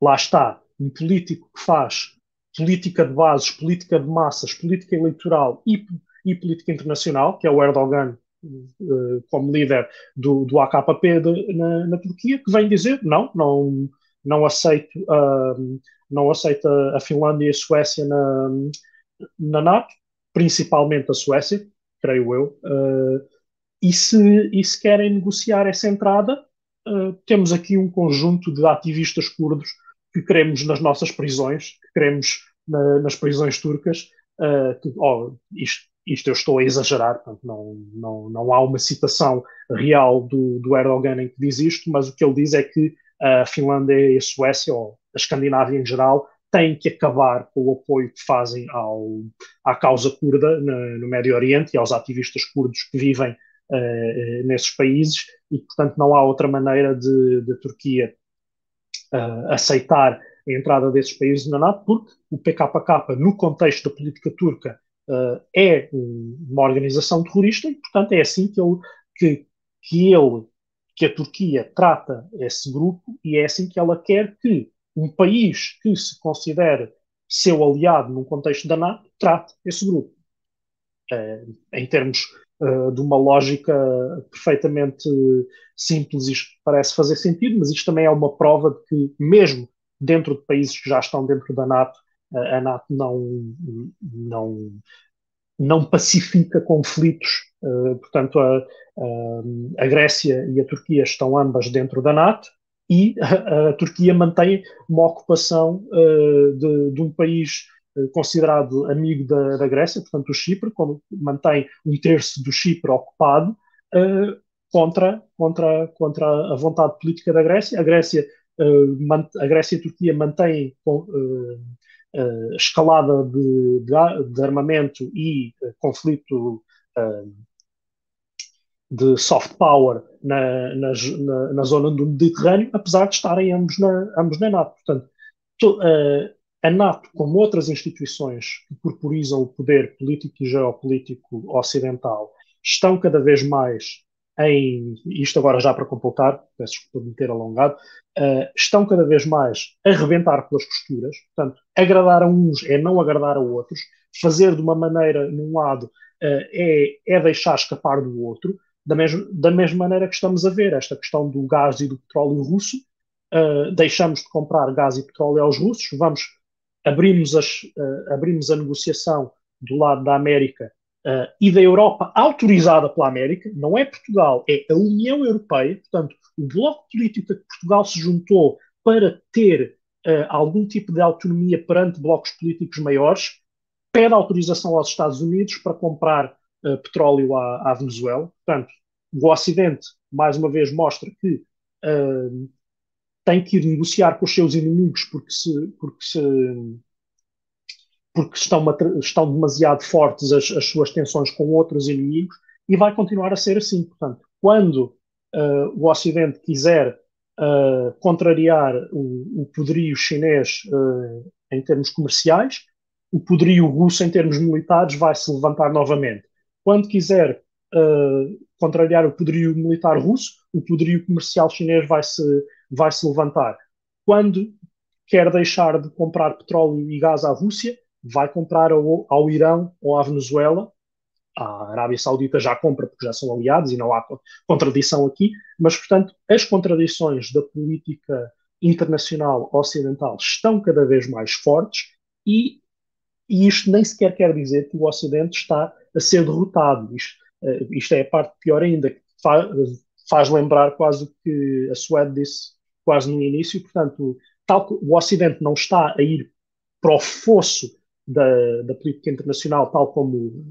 lá está, um político que faz política de bases, política de massas, política eleitoral e, e política internacional, que é o Erdogan eh, como líder do, do AKP de, na, na, Turquia, que vem dizer não, não, não aceito, uh, não aceita a Finlândia e a Suécia na, na NATO, principalmente a Suécia, creio eu. Uh, e, se, e se querem negociar essa entrada, uh, temos aqui um conjunto de ativistas curdos que queremos nas nossas prisões, que queremos na, nas prisões turcas. Que, oh, isto isto eu estou a exagerar, portanto, não, não, não há uma citação real do, do Erdogan em que diz isto, mas o que ele diz é que a Finlândia e a Suécia, ou a Escandinávia em geral, têm que acabar com o apoio que fazem ao, à causa curda no, no Médio Oriente e aos ativistas curdos que vivem uh, nesses países, e portanto não há outra maneira de, de Turquia uh, aceitar a entrada desses países na NATO, porque o PKK, no contexto da política turca, uh, é uma organização terrorista e, portanto, é assim que ele, que, que ele, que a Turquia trata esse grupo e é assim que ela quer que um país que se considere seu aliado num contexto da NATO trate esse grupo. Uh, em termos uh, de uma lógica perfeitamente simples, isto parece fazer sentido, mas isto também é uma prova de que, mesmo dentro de países que já estão dentro da NATO, a NATO não, não, não pacifica conflitos. Uh, portanto, a, a, Grécia e a Turquia estão ambas dentro da NATO e a, a Turquia mantém uma ocupação uh, de, de, um país uh, considerado amigo da, da, Grécia, portanto, o Chipre, como mantém um terço do Chipre ocupado contra, contra, contra a vontade política da Grécia. A Grécia, a Grécia e a Turquia mantêm uh, escalada de, de, de, armamento e uh, conflito uh, de soft power na, na, na, na, zona do Mediterrâneo, apesar de estarem ambos na, ambos na NATO. Portanto, to, a NATO, como outras instituições que corporizam o poder político e geopolítico ocidental, estão cada vez mais em, isto agora já para completar, peço desculpa de me ter alongado, uh, estão cada vez mais a rebentar pelas costuras, portanto, agradar a uns é não agradar a outros, fazer de uma maneira num lado uh, é, é deixar escapar do outro, da, mes da mesma maneira que estamos a ver esta questão do gás e do petróleo russo, uh, deixamos de comprar gás e petróleo aos russos, vamos, abrimos, as, abrimos a negociação do lado da América uh, e da Europa autorizada pela América, não é Portugal, é a União Europeia, portanto, o bloco político que Portugal se juntou para ter uh, algum tipo de autonomia perante blocos políticos maiores, pede autorização aos Estados Unidos para comprar uh, petróleo à, à, Venezuela. Portanto, o Ocidente, mais uma vez, mostra que tem que ir negociar com os seus inimigos porque se, porque se porque estão, estão demasiado fortes as, as, suas tensões com outros inimigos, e vai continuar a ser assim. Portanto, quando uh, o Ocidente quiser uh, contrariar o, o, poderio chinês uh, em termos comerciais, o poderio russo em termos militares vai se levantar novamente. Quando quiser contrariar o poderio militar russo, o poderio comercial chinês vai se, vai se levantar. Quando quer deixar de comprar petróleo e gás à Rússia, vai comprar ao, ao Irão ou à Venezuela. A Arábia Saudita já compra porque já são aliados e não há contradição aqui, mas, portanto, as contradições da política internacional ocidental estão cada vez mais fortes e, e isto nem sequer quer dizer que o Ocidente está a ser derrotado. Isto, uh, isto é a parte pior ainda, que faz, faz lembrar quase o que a Suede disse quase no início, portanto, tal, o Ocidente não está a ir para o fosso da, da política internacional, tal como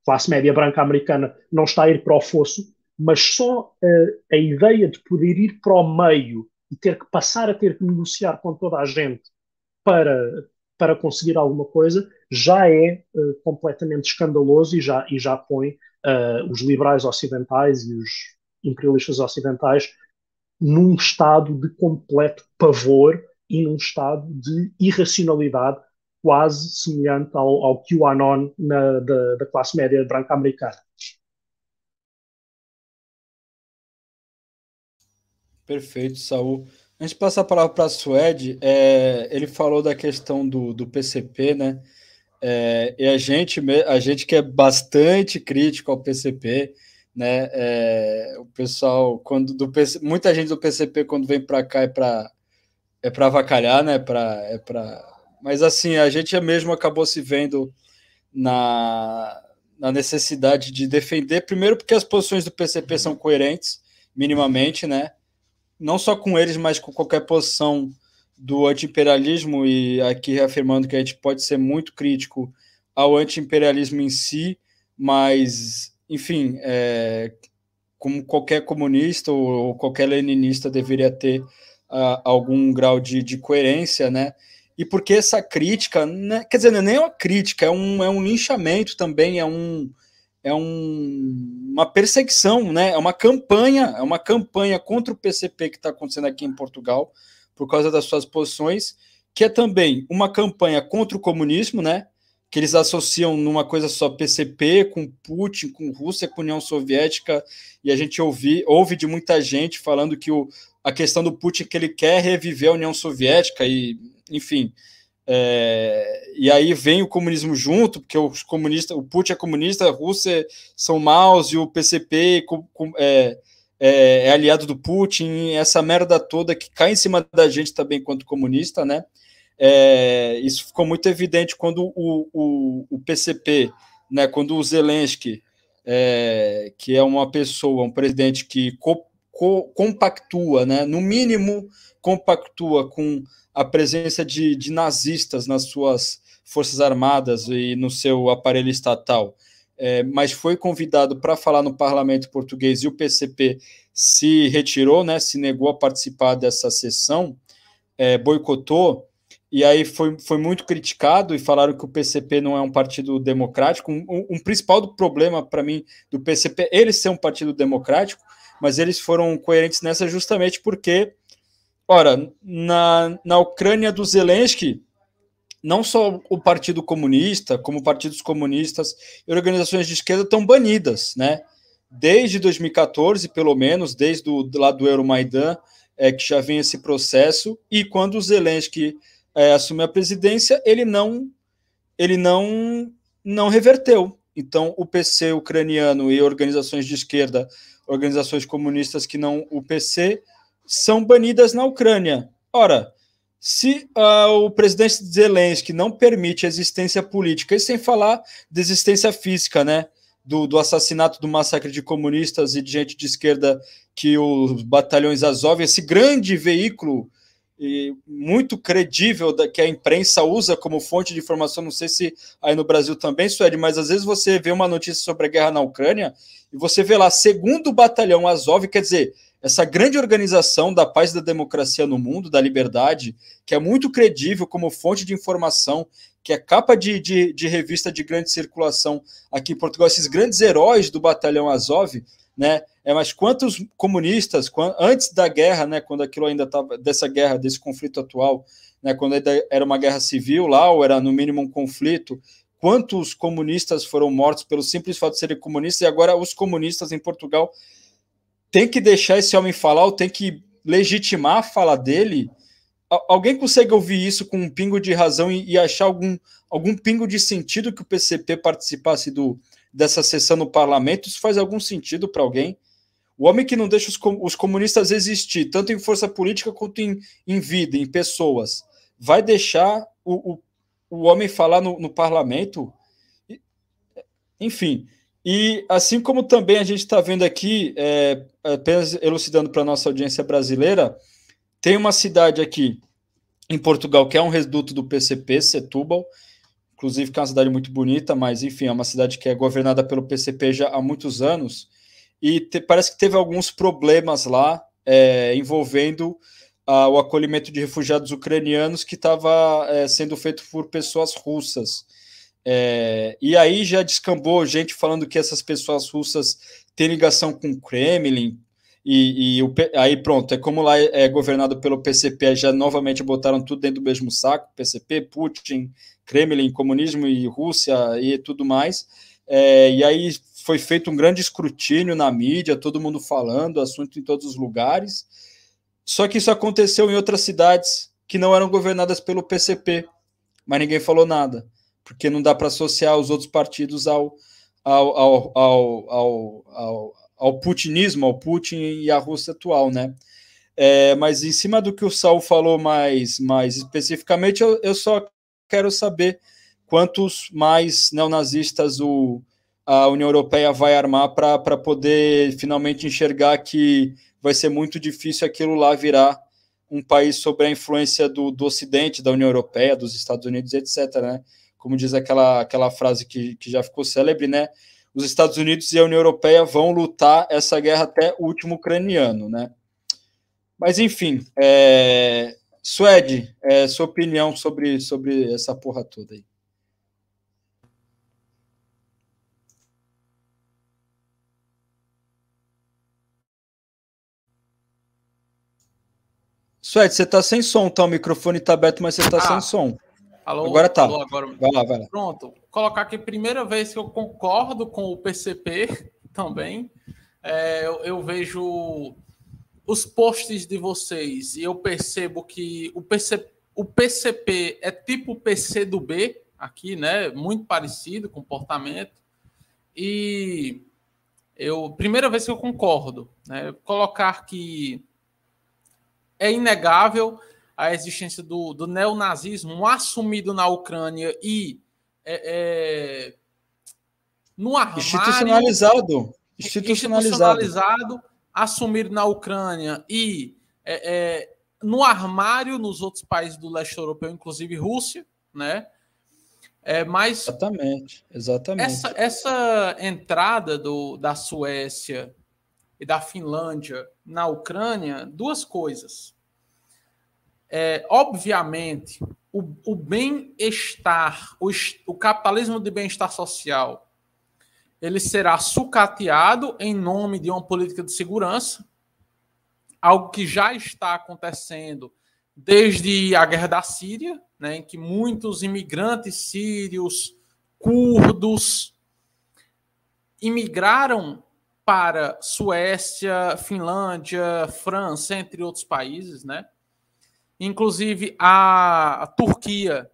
a classe média branca americana não está a ir para o fosso, mas só a, a ideia de poder ir para o meio e ter que passar a ter que negociar com toda a gente para, para conseguir alguma coisa já é uh, completamente escandaloso e já, e já põe uh, os liberais ocidentais e os imperialistas ocidentais num estado de completo pavor e num estado de irracionalidade quase semelhante ao, ao QAnon na, da, da classe média branca americana. Perfeito, Saul. Antes de passar a palavra para a Suede, é, ele falou da questão do, do PCP, né? É, e a gente, a gente que é bastante crítico ao PCP, né? É, o pessoal, quando do PC, muita gente do PCP, quando vem para cá, é para é avacalhar, né? Pra, é para mas assim, a gente mesmo acabou se vendo na, na necessidade de defender, primeiro porque as posições do PCP são coerentes, minimamente, né? Não só com eles, mas com qualquer posição do anti-imperialismo, e aqui reafirmando que a gente pode ser muito crítico ao anti-imperialismo em si, mas, enfim, é, como qualquer comunista ou qualquer leninista deveria ter uh, algum grau de, de coerência, né? E porque essa crítica, né, quer dizer, não é nem uma crítica, é um, é um linchamento também, é, um, é um, uma perseguição, né, é uma campanha, é uma campanha contra o PCP que está acontecendo aqui em Portugal, por causa das suas posições, que é também uma campanha contra o comunismo, né, que eles associam numa coisa só PCP, com Putin, com Rússia, com União Soviética, e a gente ouvi, ouve de muita gente falando que o, a questão do Putin que ele quer reviver a União Soviética, e enfim. É, e aí vem o comunismo junto, porque os comunistas, o Putin é comunista, a Rússia são maus e o PCP é, é, é, aliado do Putin, essa merda toda que cai em cima da gente também quanto comunista, né? É, isso ficou muito evidente quando o, o, o PCP, né, quando o Zelensky, é, que é uma pessoa, um presidente que co, compactua, né, no mínimo compactua com a presença de, de nazistas nas suas forças armadas e no seu aparelho estatal, é, mas foi convidado para falar no parlamento português e o PCP se retirou, né, se negou a participar dessa sessão, é, boicotou, e aí foi, foi muito criticado e falaram que o PCP não é um partido democrático. Um, um, principal do problema para mim do PCP é ele ser um partido democrático, mas eles foram coerentes nessa justamente porque Ora, na, na Ucrânia do Zelensky, não só o Partido Comunista, como partidos comunistas e organizações de esquerda estão banidas, né? Desde 2014, pelo menos, desde lá do Euromaidan, é, que já vem esse processo, e quando o Zelensky é, assumiu a presidência, ele não ele não não reverteu. Então, o PC ucraniano e organizações de esquerda, organizações comunistas que não o PC, são banidas na Ucrânia. Ora, se uh, o presidente Zelensky não permite a existência política, e sem falar de existência física, né? Do, do, assassinato, do massacre de comunistas e de gente de esquerda que os batalhões Azov, esse grande veículo e muito credível da, que a imprensa usa como fonte de informação, não sei se aí no Brasil também, Suede, mas às vezes você vê uma notícia sobre a guerra na Ucrânia e você vê lá, segundo batalhão Azov, quer dizer, essa grande organização da paz e da democracia no mundo, da liberdade, que é muito credível como fonte de informação, que é capa de, de, de, revista de grande circulação aqui em Portugal, esses grandes heróis do batalhão Azov, né? É, mas quantos comunistas, antes da guerra, né, quando aquilo ainda estava, dessa guerra, desse conflito atual, né, quando era uma guerra civil lá, ou era no mínimo um conflito, quantos comunistas foram mortos pelo simples fato de serem comunistas, e agora os comunistas em Portugal têm que deixar esse homem falar, ou tem que legitimar a fala dele. Alguém consegue ouvir isso com um pingo de razão e, e achar algum, algum pingo de sentido que o PCP participasse do, dessa sessão no parlamento? Isso faz algum sentido para alguém? O homem que não deixa os, os, comunistas existir, tanto em força política quanto em, em vida, em pessoas, vai deixar o, o, o homem falar no, no parlamento? Enfim, e assim como também a gente está vendo aqui, é, apenas elucidando para a nossa audiência brasileira, tem uma cidade aqui em Portugal que é um reduto do PCP, Setúbal, inclusive que é uma cidade muito bonita, mas enfim, é uma cidade que é governada pelo PCP já há muitos anos, e te, parece que teve alguns problemas lá é, envolvendo o acolhimento de refugiados ucranianos que estava é, sendo feito por pessoas russas. É, e aí já descambou gente falando que essas pessoas russas têm ligação com o Kremlin, e, e o, aí pronto, é como lá é, é governado pelo PCP, já novamente botaram tudo dentro do mesmo saco, PCP, Putin, Kremlin, comunismo e Rússia e tudo mais. É, e aí foi feito um grande escrutínio na mídia, todo mundo falando, assunto em todos os lugares. Só que isso aconteceu em outras cidades que não eram governadas pelo PCP, mas ninguém falou nada, porque não dá para associar os outros partidos ao, ao, ao, ao, ao, ao, ao putinismo, ao Putin e à Rússia atual, né? É, mas em cima do que o Saul falou mais, mais especificamente, eu, eu só quero saber quantos mais neonazistas o, a União Europeia vai armar para poder finalmente enxergar que vai ser muito difícil aquilo lá virar um país sob a influência do, do Ocidente, da União Europeia, dos Estados Unidos, etc. Né? Como diz aquela, aquela frase que, que já ficou célebre, né? Os Estados Unidos e a União Europeia vão lutar essa guerra até o último ucraniano, né? Mas enfim, é... Suede, é, sua opinião sobre, sobre essa porra toda aí. Suede, você tá sem som, tá? O microfone tá aberto, mas você tá ah, sem som. Alô, agora tá. Alô, agora... Vai lá, vai lá. Pronto. Colocar aqui primeira vez que eu concordo com o PCP (laughs) também. É, eu, eu, vejo os posts de vocês e eu percebo que o, PC, o PCP é tipo o PC do B aqui, né? Muito parecido comportamento. E eu primeira vez que eu concordo, né? Colocar que é inegável a existência do, do neonazismo assumido na Ucrânia e é, é, no armário, institucionalizado, institucionalizado, institucionalizado assumido na Ucrânia e é, é, no armário nos outros países do leste europeu, inclusive Rússia, né? É, mas exatamente, exatamente. Essa, essa entrada do, da Suécia e da Finlândia na Ucrânia, duas coisas. É, obviamente, o, o bem-estar, o, o capitalismo de bem-estar social, ele será sucateado em nome de uma política de segurança, algo que já está acontecendo desde a guerra da Síria, né, em que muitos imigrantes sírios, curdos, imigraram para Suécia, Finlândia, França, entre outros países, né? Inclusive a, a Turquia,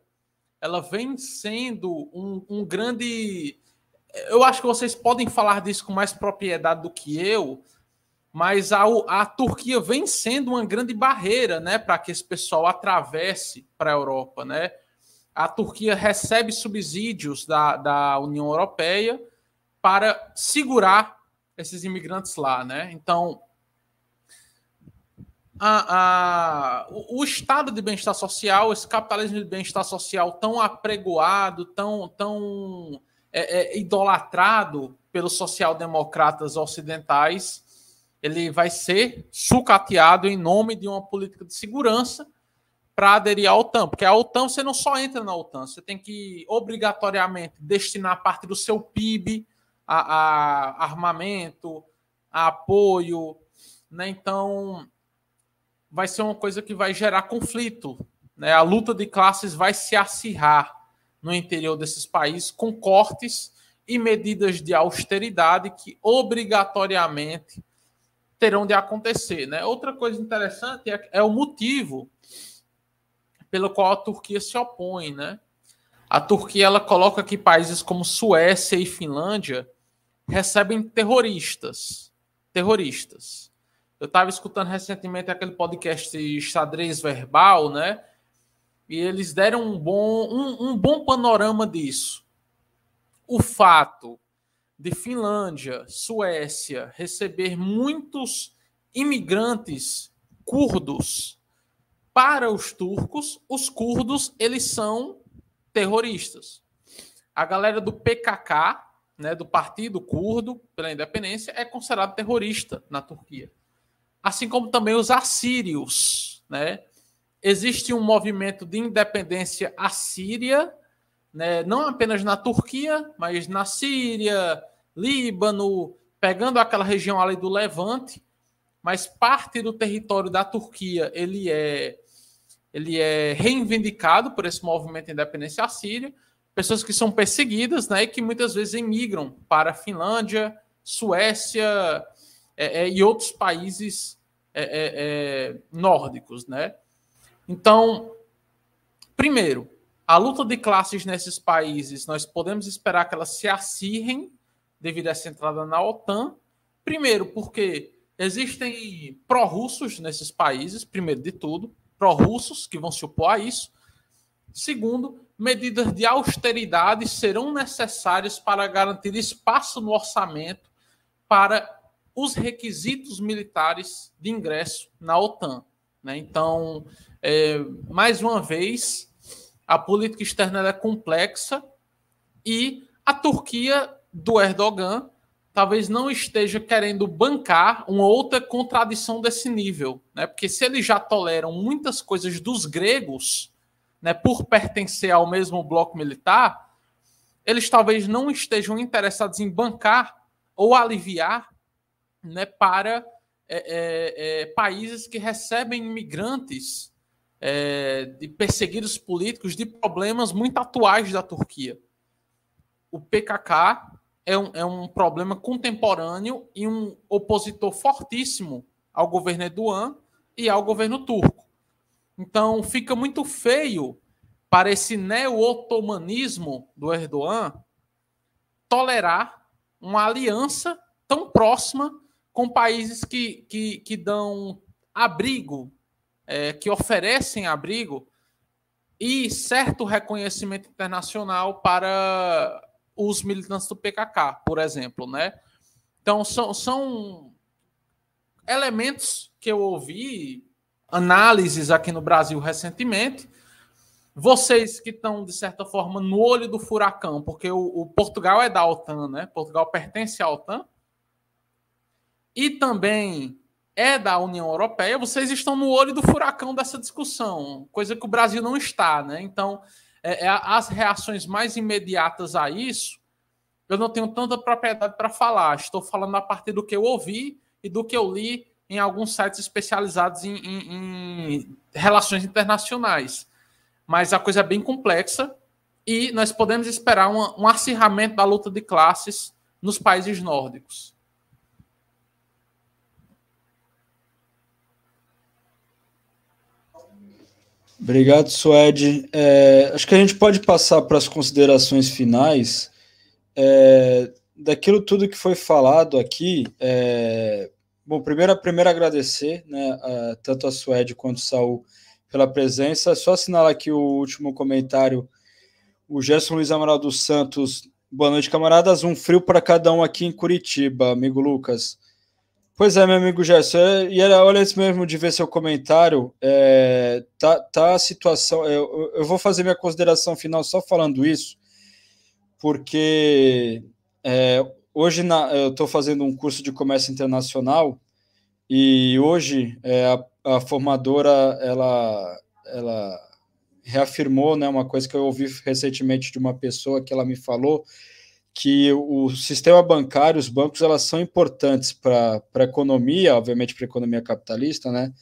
ela vem sendo um, um, grande. Eu acho que vocês podem falar disso com mais propriedade do que eu, mas a, a Turquia vem sendo uma grande barreira, né, para que esse pessoal atravesse para a Europa, né? A Turquia recebe subsídios da, da União Europeia para segurar esses imigrantes lá, né? Então, a, a, o, o, estado de bem-estar social, esse capitalismo de bem-estar social tão apregoado, tão, tão é, é, idolatrado pelos social-democratas ocidentais, ele vai ser sucateado em nome de uma política de segurança para aderir à OTAN, porque a OTAN você não só entra na OTAN, você tem que obrigatoriamente destinar parte do seu PIB a, a armamento, a apoio, né? Então vai ser uma coisa que vai gerar conflito, né? A luta de classes vai se acirrar no interior desses países com cortes e medidas de austeridade que obrigatoriamente terão de acontecer. Né? Outra coisa interessante é, é o motivo pelo qual a Turquia se opõe. Né? A Turquia ela coloca que países como Suécia e Finlândia recebem terroristas. Terroristas. Eu estava escutando recentemente aquele podcast Xadrez Verbal, né? E eles deram um bom, um, um bom panorama disso. O fato de Finlândia, Suécia receber muitos imigrantes curdos para os turcos, os curdos eles são terroristas. A galera do PKK, né, do Partido Curdo pela Independência, é considerado terrorista na Turquia. Assim como também os assírios, né? existe um movimento de independência assíria, né, não apenas na Turquia, mas na Síria, Líbano, pegando aquela região ali do Levante, mas parte do território da Turquia ele é ele é reivindicado por esse movimento de independência assíria, pessoas que são perseguidas, né, e que muitas vezes emigram para a Finlândia, Suécia é, é, e outros países é, é, é nórdicos, né? Então, primeiro, a luta de classes nesses países, nós podemos esperar que elas se acirrem devido a essa entrada na OTAN. Primeiro, porque existem pró-russos nesses países, primeiro de tudo, pró-russos que vão se opor a isso. Segundo, medidas de austeridade serão necessárias para garantir espaço no orçamento para os requisitos militares de ingresso na OTAN. Né? Então, é, mais uma vez, a política externa é complexa e a Turquia do Erdogan talvez não esteja querendo bancar uma outra contradição desse nível, né? Porque se eles já toleram muitas coisas dos gregos, né, por pertencer ao mesmo bloco militar, eles talvez não estejam interessados em bancar ou aliviar, né, para é, é, é, países que recebem imigrantes é, de perseguidos políticos de problemas muito atuais da Turquia. O PKK é um, é um problema contemporâneo e um opositor fortíssimo ao governo Erdogan e ao governo turco. Então fica muito feio para esse neo-otomanismo do Erdogan tolerar uma aliança tão próxima com países que, que, que dão abrigo é, que oferecem abrigo e certo reconhecimento internacional para os militantes do PKK, por exemplo, né? Então são, são elementos que eu ouvi análises aqui no Brasil recentemente. Vocês que estão de certa forma no olho do furacão, porque o, o Portugal é da OTAN, né? Portugal pertence à OTAN. E também é da União Europeia, vocês estão no olho do furacão dessa discussão, coisa que o Brasil não está, né? Então, é, é, as reações mais imediatas a isso, eu não tenho tanta propriedade para falar. Estou falando a partir do que eu ouvi e do que eu li em alguns sites especializados em, em, em relações internacionais. Mas a coisa é bem complexa e nós podemos esperar um acirramento da luta de classes nos países nórdicos. Obrigado, Suede. É, acho que a gente pode passar para as considerações finais. É, daquilo tudo que foi falado aqui, é, bom, primeiro, primeiro agradecer né, tanto a Suede quanto o Saul pela presença. Só assinalar aqui o último comentário. O Gerson Luiz Amaral dos Santos. Boa noite, camaradas. Um frio para cada um aqui em Curitiba, amigo Lucas. Pois é, meu amigo Gerson, é, e era, olha esse mesmo de ver seu comentário, é, tá, tá a situação, eu, eu vou fazer minha consideração final só falando isso, porque é, hoje na, eu estou fazendo um curso de comércio internacional e hoje é, a, a, formadora ela ela reafirmou, né, uma coisa que eu ouvi recentemente de uma pessoa que ela me falou que o sistema bancário, os bancos, elas são importantes para a economia, obviamente para a economia capitalista, né?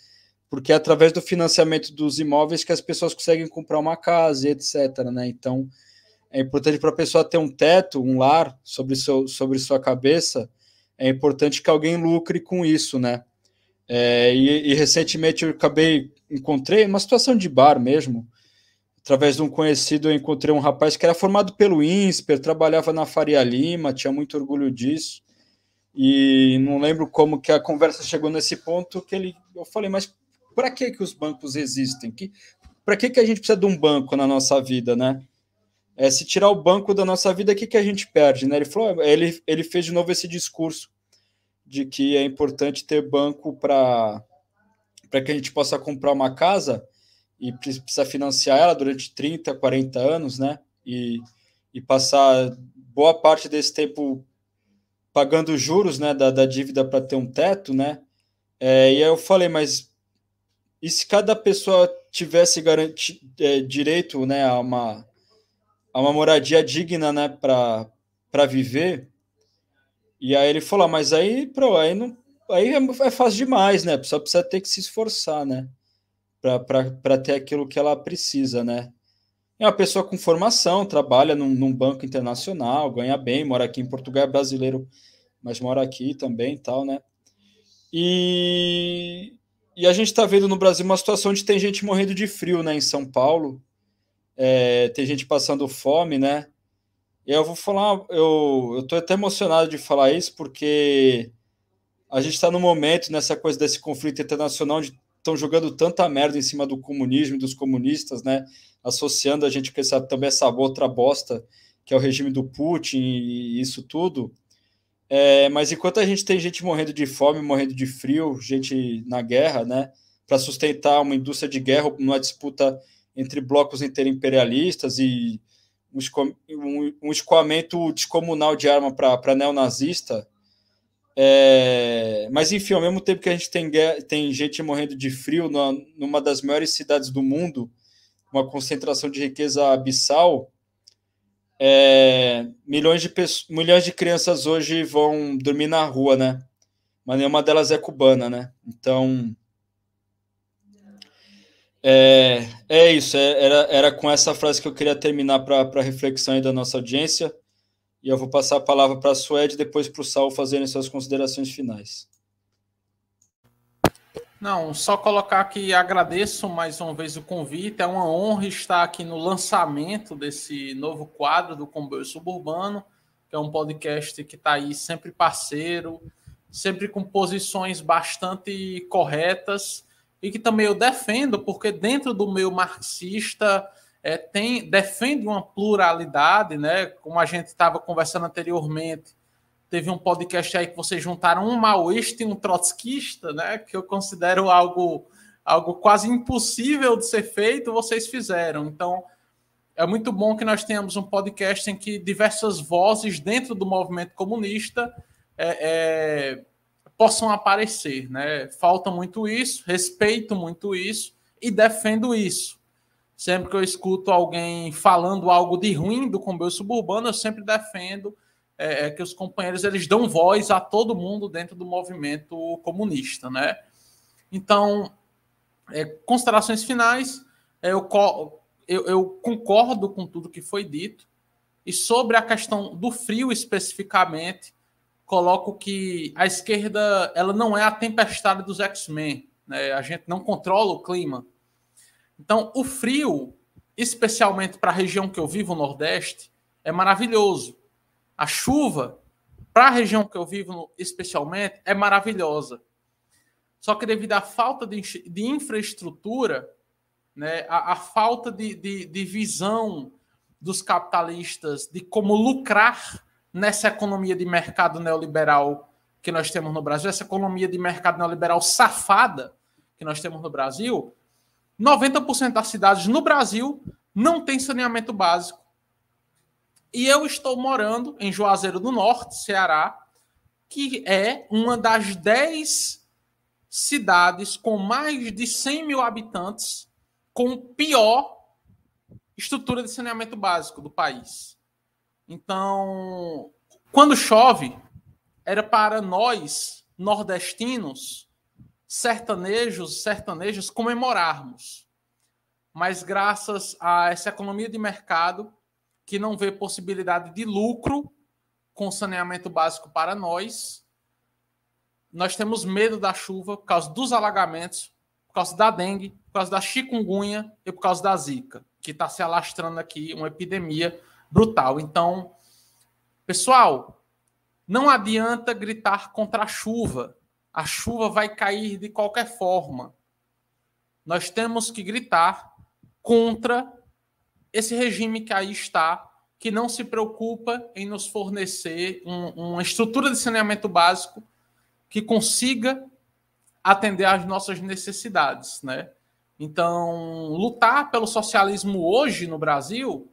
Porque é através do financiamento dos imóveis que as pessoas conseguem comprar uma casa, etc. Né? Então, é importante para a pessoa ter um teto, um lar sobre, seu, sobre sua cabeça. É importante que alguém lucre com isso, né? É, e, e, recentemente eu acabei, encontrei uma situação de bar mesmo, através de um conhecido, eu encontrei um rapaz que era formado pelo INSPER, trabalhava na Faria Lima, tinha muito orgulho disso, e não lembro como que a conversa chegou nesse ponto, que ele, eu falei, mas para que, que os bancos existem? Que, para que, que a gente precisa de um banco na nossa vida, né? É, se tirar o banco da nossa vida, o que, que a gente perde, né? Ele falou, ele, ele fez de novo esse discurso de que é importante ter banco para que a gente possa comprar uma casa, e precisa financiar ela durante 30, 40 anos, né? E, e passar boa parte desse tempo pagando juros, né, da, da dívida para ter um teto, né? É, e aí eu falei, mas e se cada pessoa tivesse garanti, é, direito, né, a uma, a uma moradia digna, né, para viver? E aí ele falou, ah, mas aí, pro, aí não, aí é, é fácil demais, né? Só precisa ter que se esforçar, né? para ter aquilo que ela precisa, né? É uma pessoa com formação, trabalha num, num, banco internacional, ganha bem, mora aqui em Portugal, é brasileiro, mas mora aqui também e tal, né? E, e a gente está vendo no Brasil uma situação onde tem gente morrendo de frio, né? Em São Paulo, é, tem gente passando fome, né? E eu vou falar, eu, eu tô até emocionado de falar isso, porque a gente está no momento, nessa coisa desse conflito internacional, onde estão jogando tanta merda em cima do comunismo e dos comunistas, né? Associando a gente com essa, também essa outra bosta que é o regime do Putin e isso tudo. É, mas enquanto a gente tem gente morrendo de fome, morrendo de frio, gente na guerra, né? Para sustentar uma indústria de guerra numa disputa entre blocos interimperialistas e um, escoamento descomunal de arma para neonazista, é, mas enfim, ao mesmo tempo que a gente tem, tem gente morrendo de frio na, numa das maiores cidades do mundo, uma concentração de riqueza abissal, é, milhões, de pessoas, milhões de crianças hoje vão dormir na rua, né? Mas nenhuma delas é cubana, né? Então. É, é isso, é, era, era com essa frase que eu queria terminar para a reflexão da nossa audiência. E eu vou passar a palavra para a Suede e depois para o Sal fazerem suas considerações finais. Não, só colocar que agradeço mais uma vez o convite. É uma honra estar aqui no lançamento desse novo quadro do Comboio Suburbano, que é um podcast que está aí sempre parceiro, sempre com posições bastante corretas e que também eu defendo, porque dentro do meio marxista é, tem, defende uma pluralidade, né? Como a gente estava conversando anteriormente, teve um podcast aí que vocês juntaram um maoísta e um trotskista, né? Que eu considero algo, algo quase impossível de ser feito, vocês fizeram. Então, é muito bom que nós tenhamos um podcast em que diversas vozes dentro do movimento comunista é, é, possam aparecer, né? Falta muito isso, respeito muito isso e defendo isso. Sempre que eu escuto alguém falando algo de ruim do comboio suburbano, eu sempre defendo é, é, que os companheiros eles dão voz a todo mundo dentro do movimento comunista, né? Então, é, considerações finais, é, eu, eu, eu concordo com tudo que foi dito e sobre a questão do frio especificamente, coloco que a esquerda ela não é a tempestade dos X-Men, né? A gente não controla o clima então, o frio, especialmente para a região que eu vivo, o Nordeste, é maravilhoso. A chuva, para a região que eu vivo, especialmente, é maravilhosa. Só que devido à falta de, de infraestrutura, né, a, a falta de, de, de visão dos capitalistas de como lucrar nessa economia de mercado neoliberal que nós temos no Brasil, essa economia de mercado neoliberal safada que nós temos no Brasil, 90% das cidades no Brasil não tem saneamento básico. E eu estou morando em Juazeiro do Norte, Ceará, que é uma das 10 cidades com mais de 100 mil habitantes com pior estrutura de saneamento básico do país. Então, quando chove, era para nós, nordestinos, sertanejos, sertanejos, comemorarmos. Mas graças a essa economia de mercado, que não vê possibilidade de lucro com saneamento básico para nós, nós temos medo da chuva por causa dos alagamentos, por causa da dengue, por causa da chikungunya e por causa da zika, que está se alastrando aqui uma epidemia brutal. Então, pessoal, não adianta gritar contra a chuva. A chuva vai cair de qualquer forma. Nós temos que gritar contra esse regime que aí está, que não se preocupa em nos fornecer um, uma estrutura de saneamento básico que consiga atender às nossas necessidades, né? Então, lutar pelo socialismo hoje no Brasil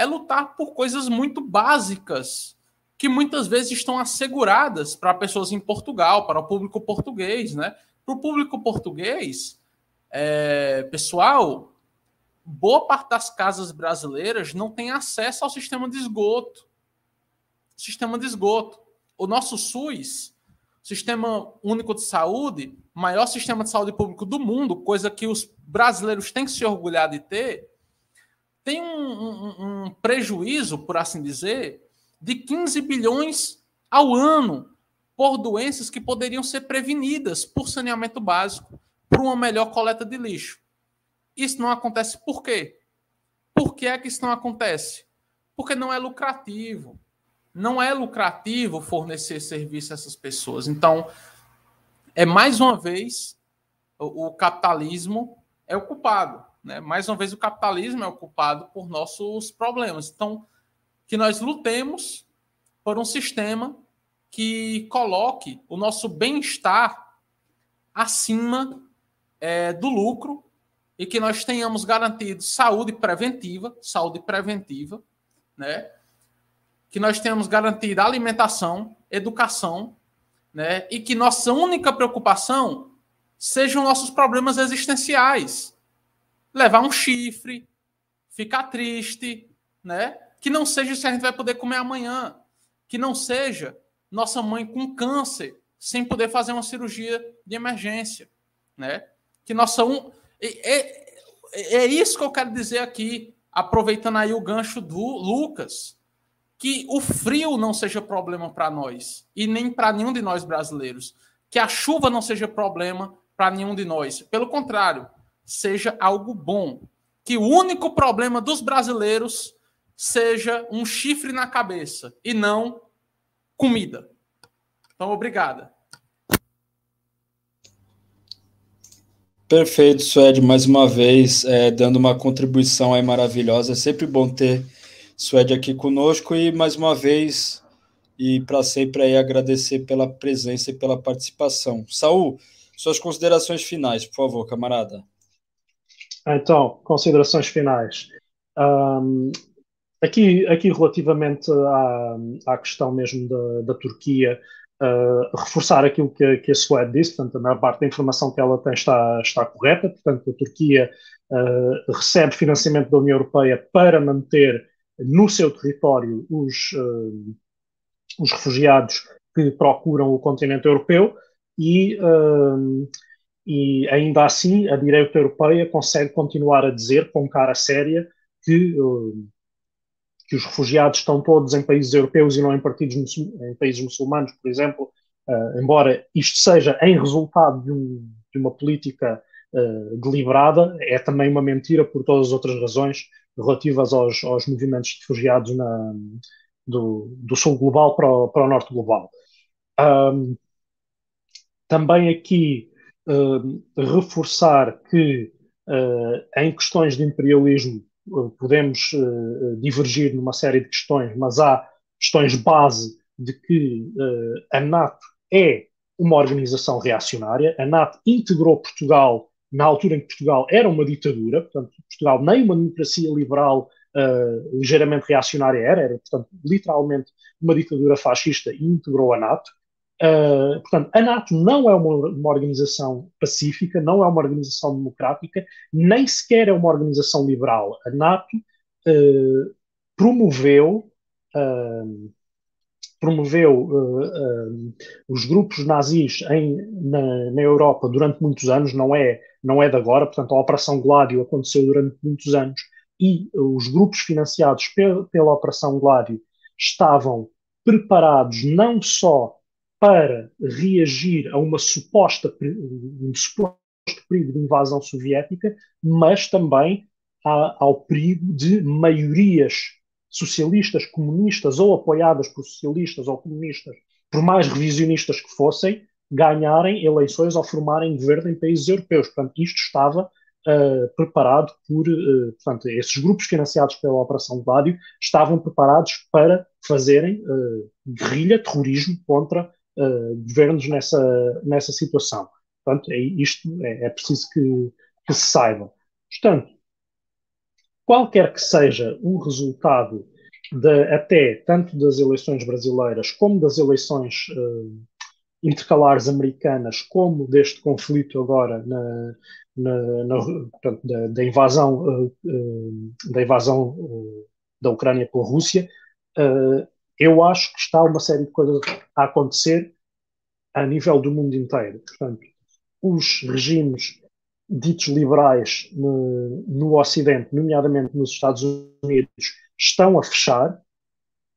é lutar por coisas muito básicas que muitas vezes estão asseguradas para pessoas em Portugal, para o público português, né? Para o público português, é, pessoal, boa parte das casas brasileiras não tem acesso ao sistema de esgoto. Sistema de esgoto. O nosso SUS Sistema Único de Saúde, maior sistema de saúde público do mundo, coisa que os brasileiros têm que se orgulhar de ter, tem um, um, um prejuízo, por assim dizer, de 15 bilhões ao ano por doenças que poderiam ser prevenidas por saneamento básico, por uma melhor coleta de lixo. Isso não acontece por quê? Por que é que isso não acontece? Porque não é lucrativo não é lucrativo fornecer serviço a essas pessoas. Então, é mais uma vez o, o capitalismo é o culpado, né? Mais uma vez o capitalismo é o culpado por nossos problemas. Então, que nós lutemos por um sistema que coloque o nosso bem-estar acima é, do lucro e que nós tenhamos garantido saúde preventiva, saúde preventiva, né? que nós tenhamos garantida alimentação, educação, né? E que nossa única preocupação sejam nossos problemas existenciais. Levar um chifre, ficar triste, né? Que não seja se a gente vai poder comer amanhã, que não seja nossa mãe com câncer sem poder fazer uma cirurgia de emergência, né? Que nossa um é, é, é isso que eu quero dizer aqui, aproveitando aí o gancho do Lucas que o frio não seja problema para nós e nem para nenhum de nós brasileiros, que a chuva não seja problema para nenhum de nós. Pelo contrário, seja algo bom. Que o único problema dos brasileiros seja um chifre na cabeça e não comida. Então, obrigada. Perfeito, Suede, mais uma vez, é, dando uma contribuição aí maravilhosa. É sempre bom ter Suede aqui conosco e mais uma vez e para sempre aí agradecer pela presença e pela participação. Saul, suas considerações finais, por favor, camarada. Então, considerações finais. Um, aqui, aqui relativamente à, à questão mesmo da, da Turquia, uh, reforçar aquilo que, que a Suede disse, portanto, a maior parte da informação que ela tem está, está correta, portanto, a Turquia uh, recebe financiamento da União Europeia para manter no seu território os, uh, os refugiados que procuram o continente europeu e, e ainda assim a direita europeia consegue continuar a dizer com cara séria que, uh, que os refugiados estão todos em países europeus e não em, partidos em países muçulmanos, por exemplo, embora isto seja em resultado de, um, de uma política deliberada, é também uma mentira por todas as outras razões relativas aos, aos movimentos de refugiados na, do, do, sul global para o, para o norte global. Um, também aqui uh, reforçar que uh, em questões de imperialismo uh, podemos divergir numa série de questões, mas há questões base de que a NATO é uma organização reacionária, a NATO integrou Portugal na altura em que Portugal era uma ditadura, portanto, Portugal nem uma democracia liberal ligeiramente reacionária era, era, portanto, literalmente uma ditadura fascista e integrou a NATO. Uh, portanto, a NATO não é uma, uma, organização pacífica, não é uma organização democrática, nem sequer é uma organização liberal. A NATO uh, promoveu, uh, promoveu os grupos nazis em, na, na, Europa durante muitos anos, não é, não é de agora, portanto, a Operação Gládio aconteceu durante muitos anos e os grupos financiados pela, pela Operação Gládio estavam preparados não só para reagir a uma suposta, um suposto perigo de invasão soviética, mas também a, ao perigo de maiorias socialistas, comunistas ou apoiadas por socialistas ou comunistas, por mais revisionistas que fossem, ganharem eleições ou formarem governo em países europeus. Portanto, isto estava uh, preparado por, uh, portanto, esses grupos financiados pela Operação Gládio estavam preparados para fazerem uh, guerrilha, terrorismo contra uh, governos nessa, nessa situação. Portanto, é, isto é, é preciso que, que, se saiba. Portanto, qualquer que seja o resultado de, até tanto das eleições brasileiras como das eleições uh, intercalares americanas, como deste conflito agora na, na, na portanto, da, da, invasão uh, uh, da invasão da Ucrânia pela Rússia, eu acho que está uma série de coisas a acontecer a nível do mundo inteiro. Portanto, os regimes ditos liberais no, no Ocidente, nomeadamente nos Estados Unidos, estão a fechar.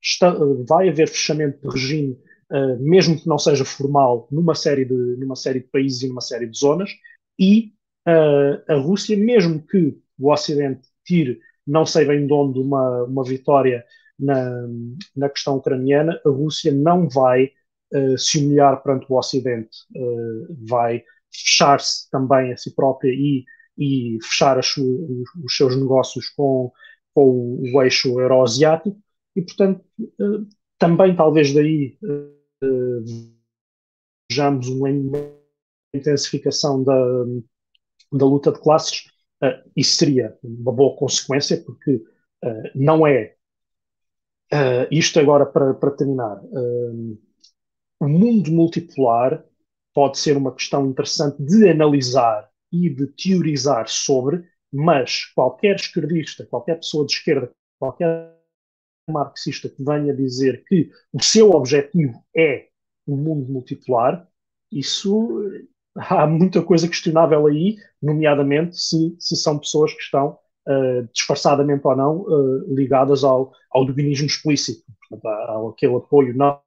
Está, vai haver fechamento de regime, uh, mesmo que não seja formal, numa série, de, numa série de países e numa série de zonas. E uh, a Rússia, mesmo que o Ocidente tire, não sei bem de onde, uma, uma vitória na, na questão ucraniana, a Rússia não vai uh, se humilhar perante o Ocidente, uh, vai fechar-se também a si própria e, e fechar as, os seus negócios com, com o, eixo euroasiático, e portanto, uh, também talvez daí vejamos uma intensificação da, da luta de classes. isso seria uma boa consequência, porque não é Uh, isto agora para, para terminar. Uh, o mundo multipolar pode ser uma questão interessante de analisar e de teorizar sobre, mas qualquer esquerdista, qualquer pessoa de esquerda, qualquer marxista que venha dizer que o seu objetivo é o um mundo multipolar, isso há muita coisa questionável aí, nomeadamente se, se são pessoas que estão uh, disfarçadamente ou não, uh, ligadas ao, ao dominismo explícito, portanto, ao aquele apoio não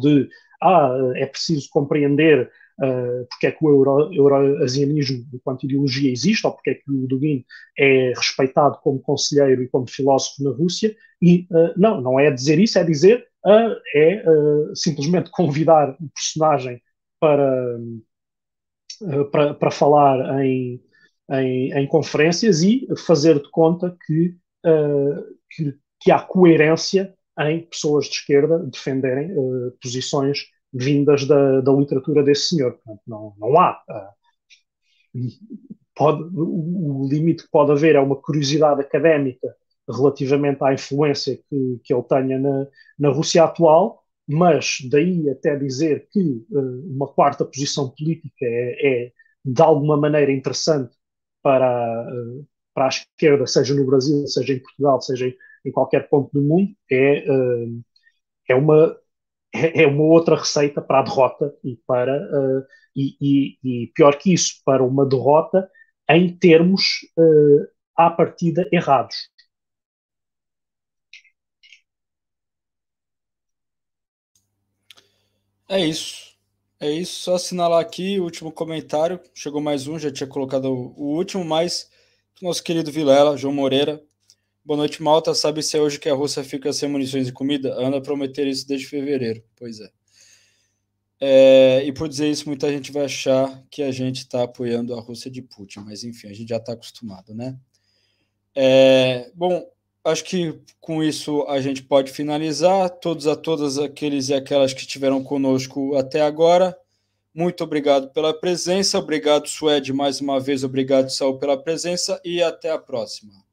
de ah, é preciso compreender uh, porque é que o euro, euroasianismo enquanto ideologia existe, ou porque é que o Dugin é respeitado como conselheiro e como filósofo na Rússia, e uh, não, não é dizer isso, é dizer, uh, é simplesmente convidar o personagem para, para, para falar em, em, em, conferências e fazer de conta que, uh, que, que, há coerência em pessoas de esquerda defenderem uh, posições vindas da, da, literatura desse senhor. Portanto, não, não há. Uh, pode, o limite que pode haver é uma curiosidade académica relativamente à influência que, que ele tenha na, na Rússia atual, mas daí até dizer que uma quarta posição política é, é de alguma maneira interessante para, para a esquerda, seja no Brasil, seja em Portugal, seja em qualquer ponto do mundo, é, eh, é, uma, é, é uma outra receita para a derrota e para uh, e, e, e, pior que isso, para uma derrota em termos uh, à partida errados. É isso. É isso, só assinalar aqui o último comentário. Chegou mais um, já tinha colocado o último, mas nosso querido Vilela, João Moreira. Boa noite, Malta. Sabe se é hoje que a Rússia fica sem munições e comida? Anda prometer isso desde fevereiro. Pois é. é. E por dizer isso, muita gente vai achar que a gente está apoiando a Rússia de Putin, mas enfim, a gente já está acostumado, né? É, bom, acho que com isso a gente pode finalizar. Todos a todas aqueles e aquelas que estiveram conosco até agora. Muito obrigado pela presença. Obrigado, Suede, mais uma vez. Obrigado, Saul, pela presença. E até a próxima.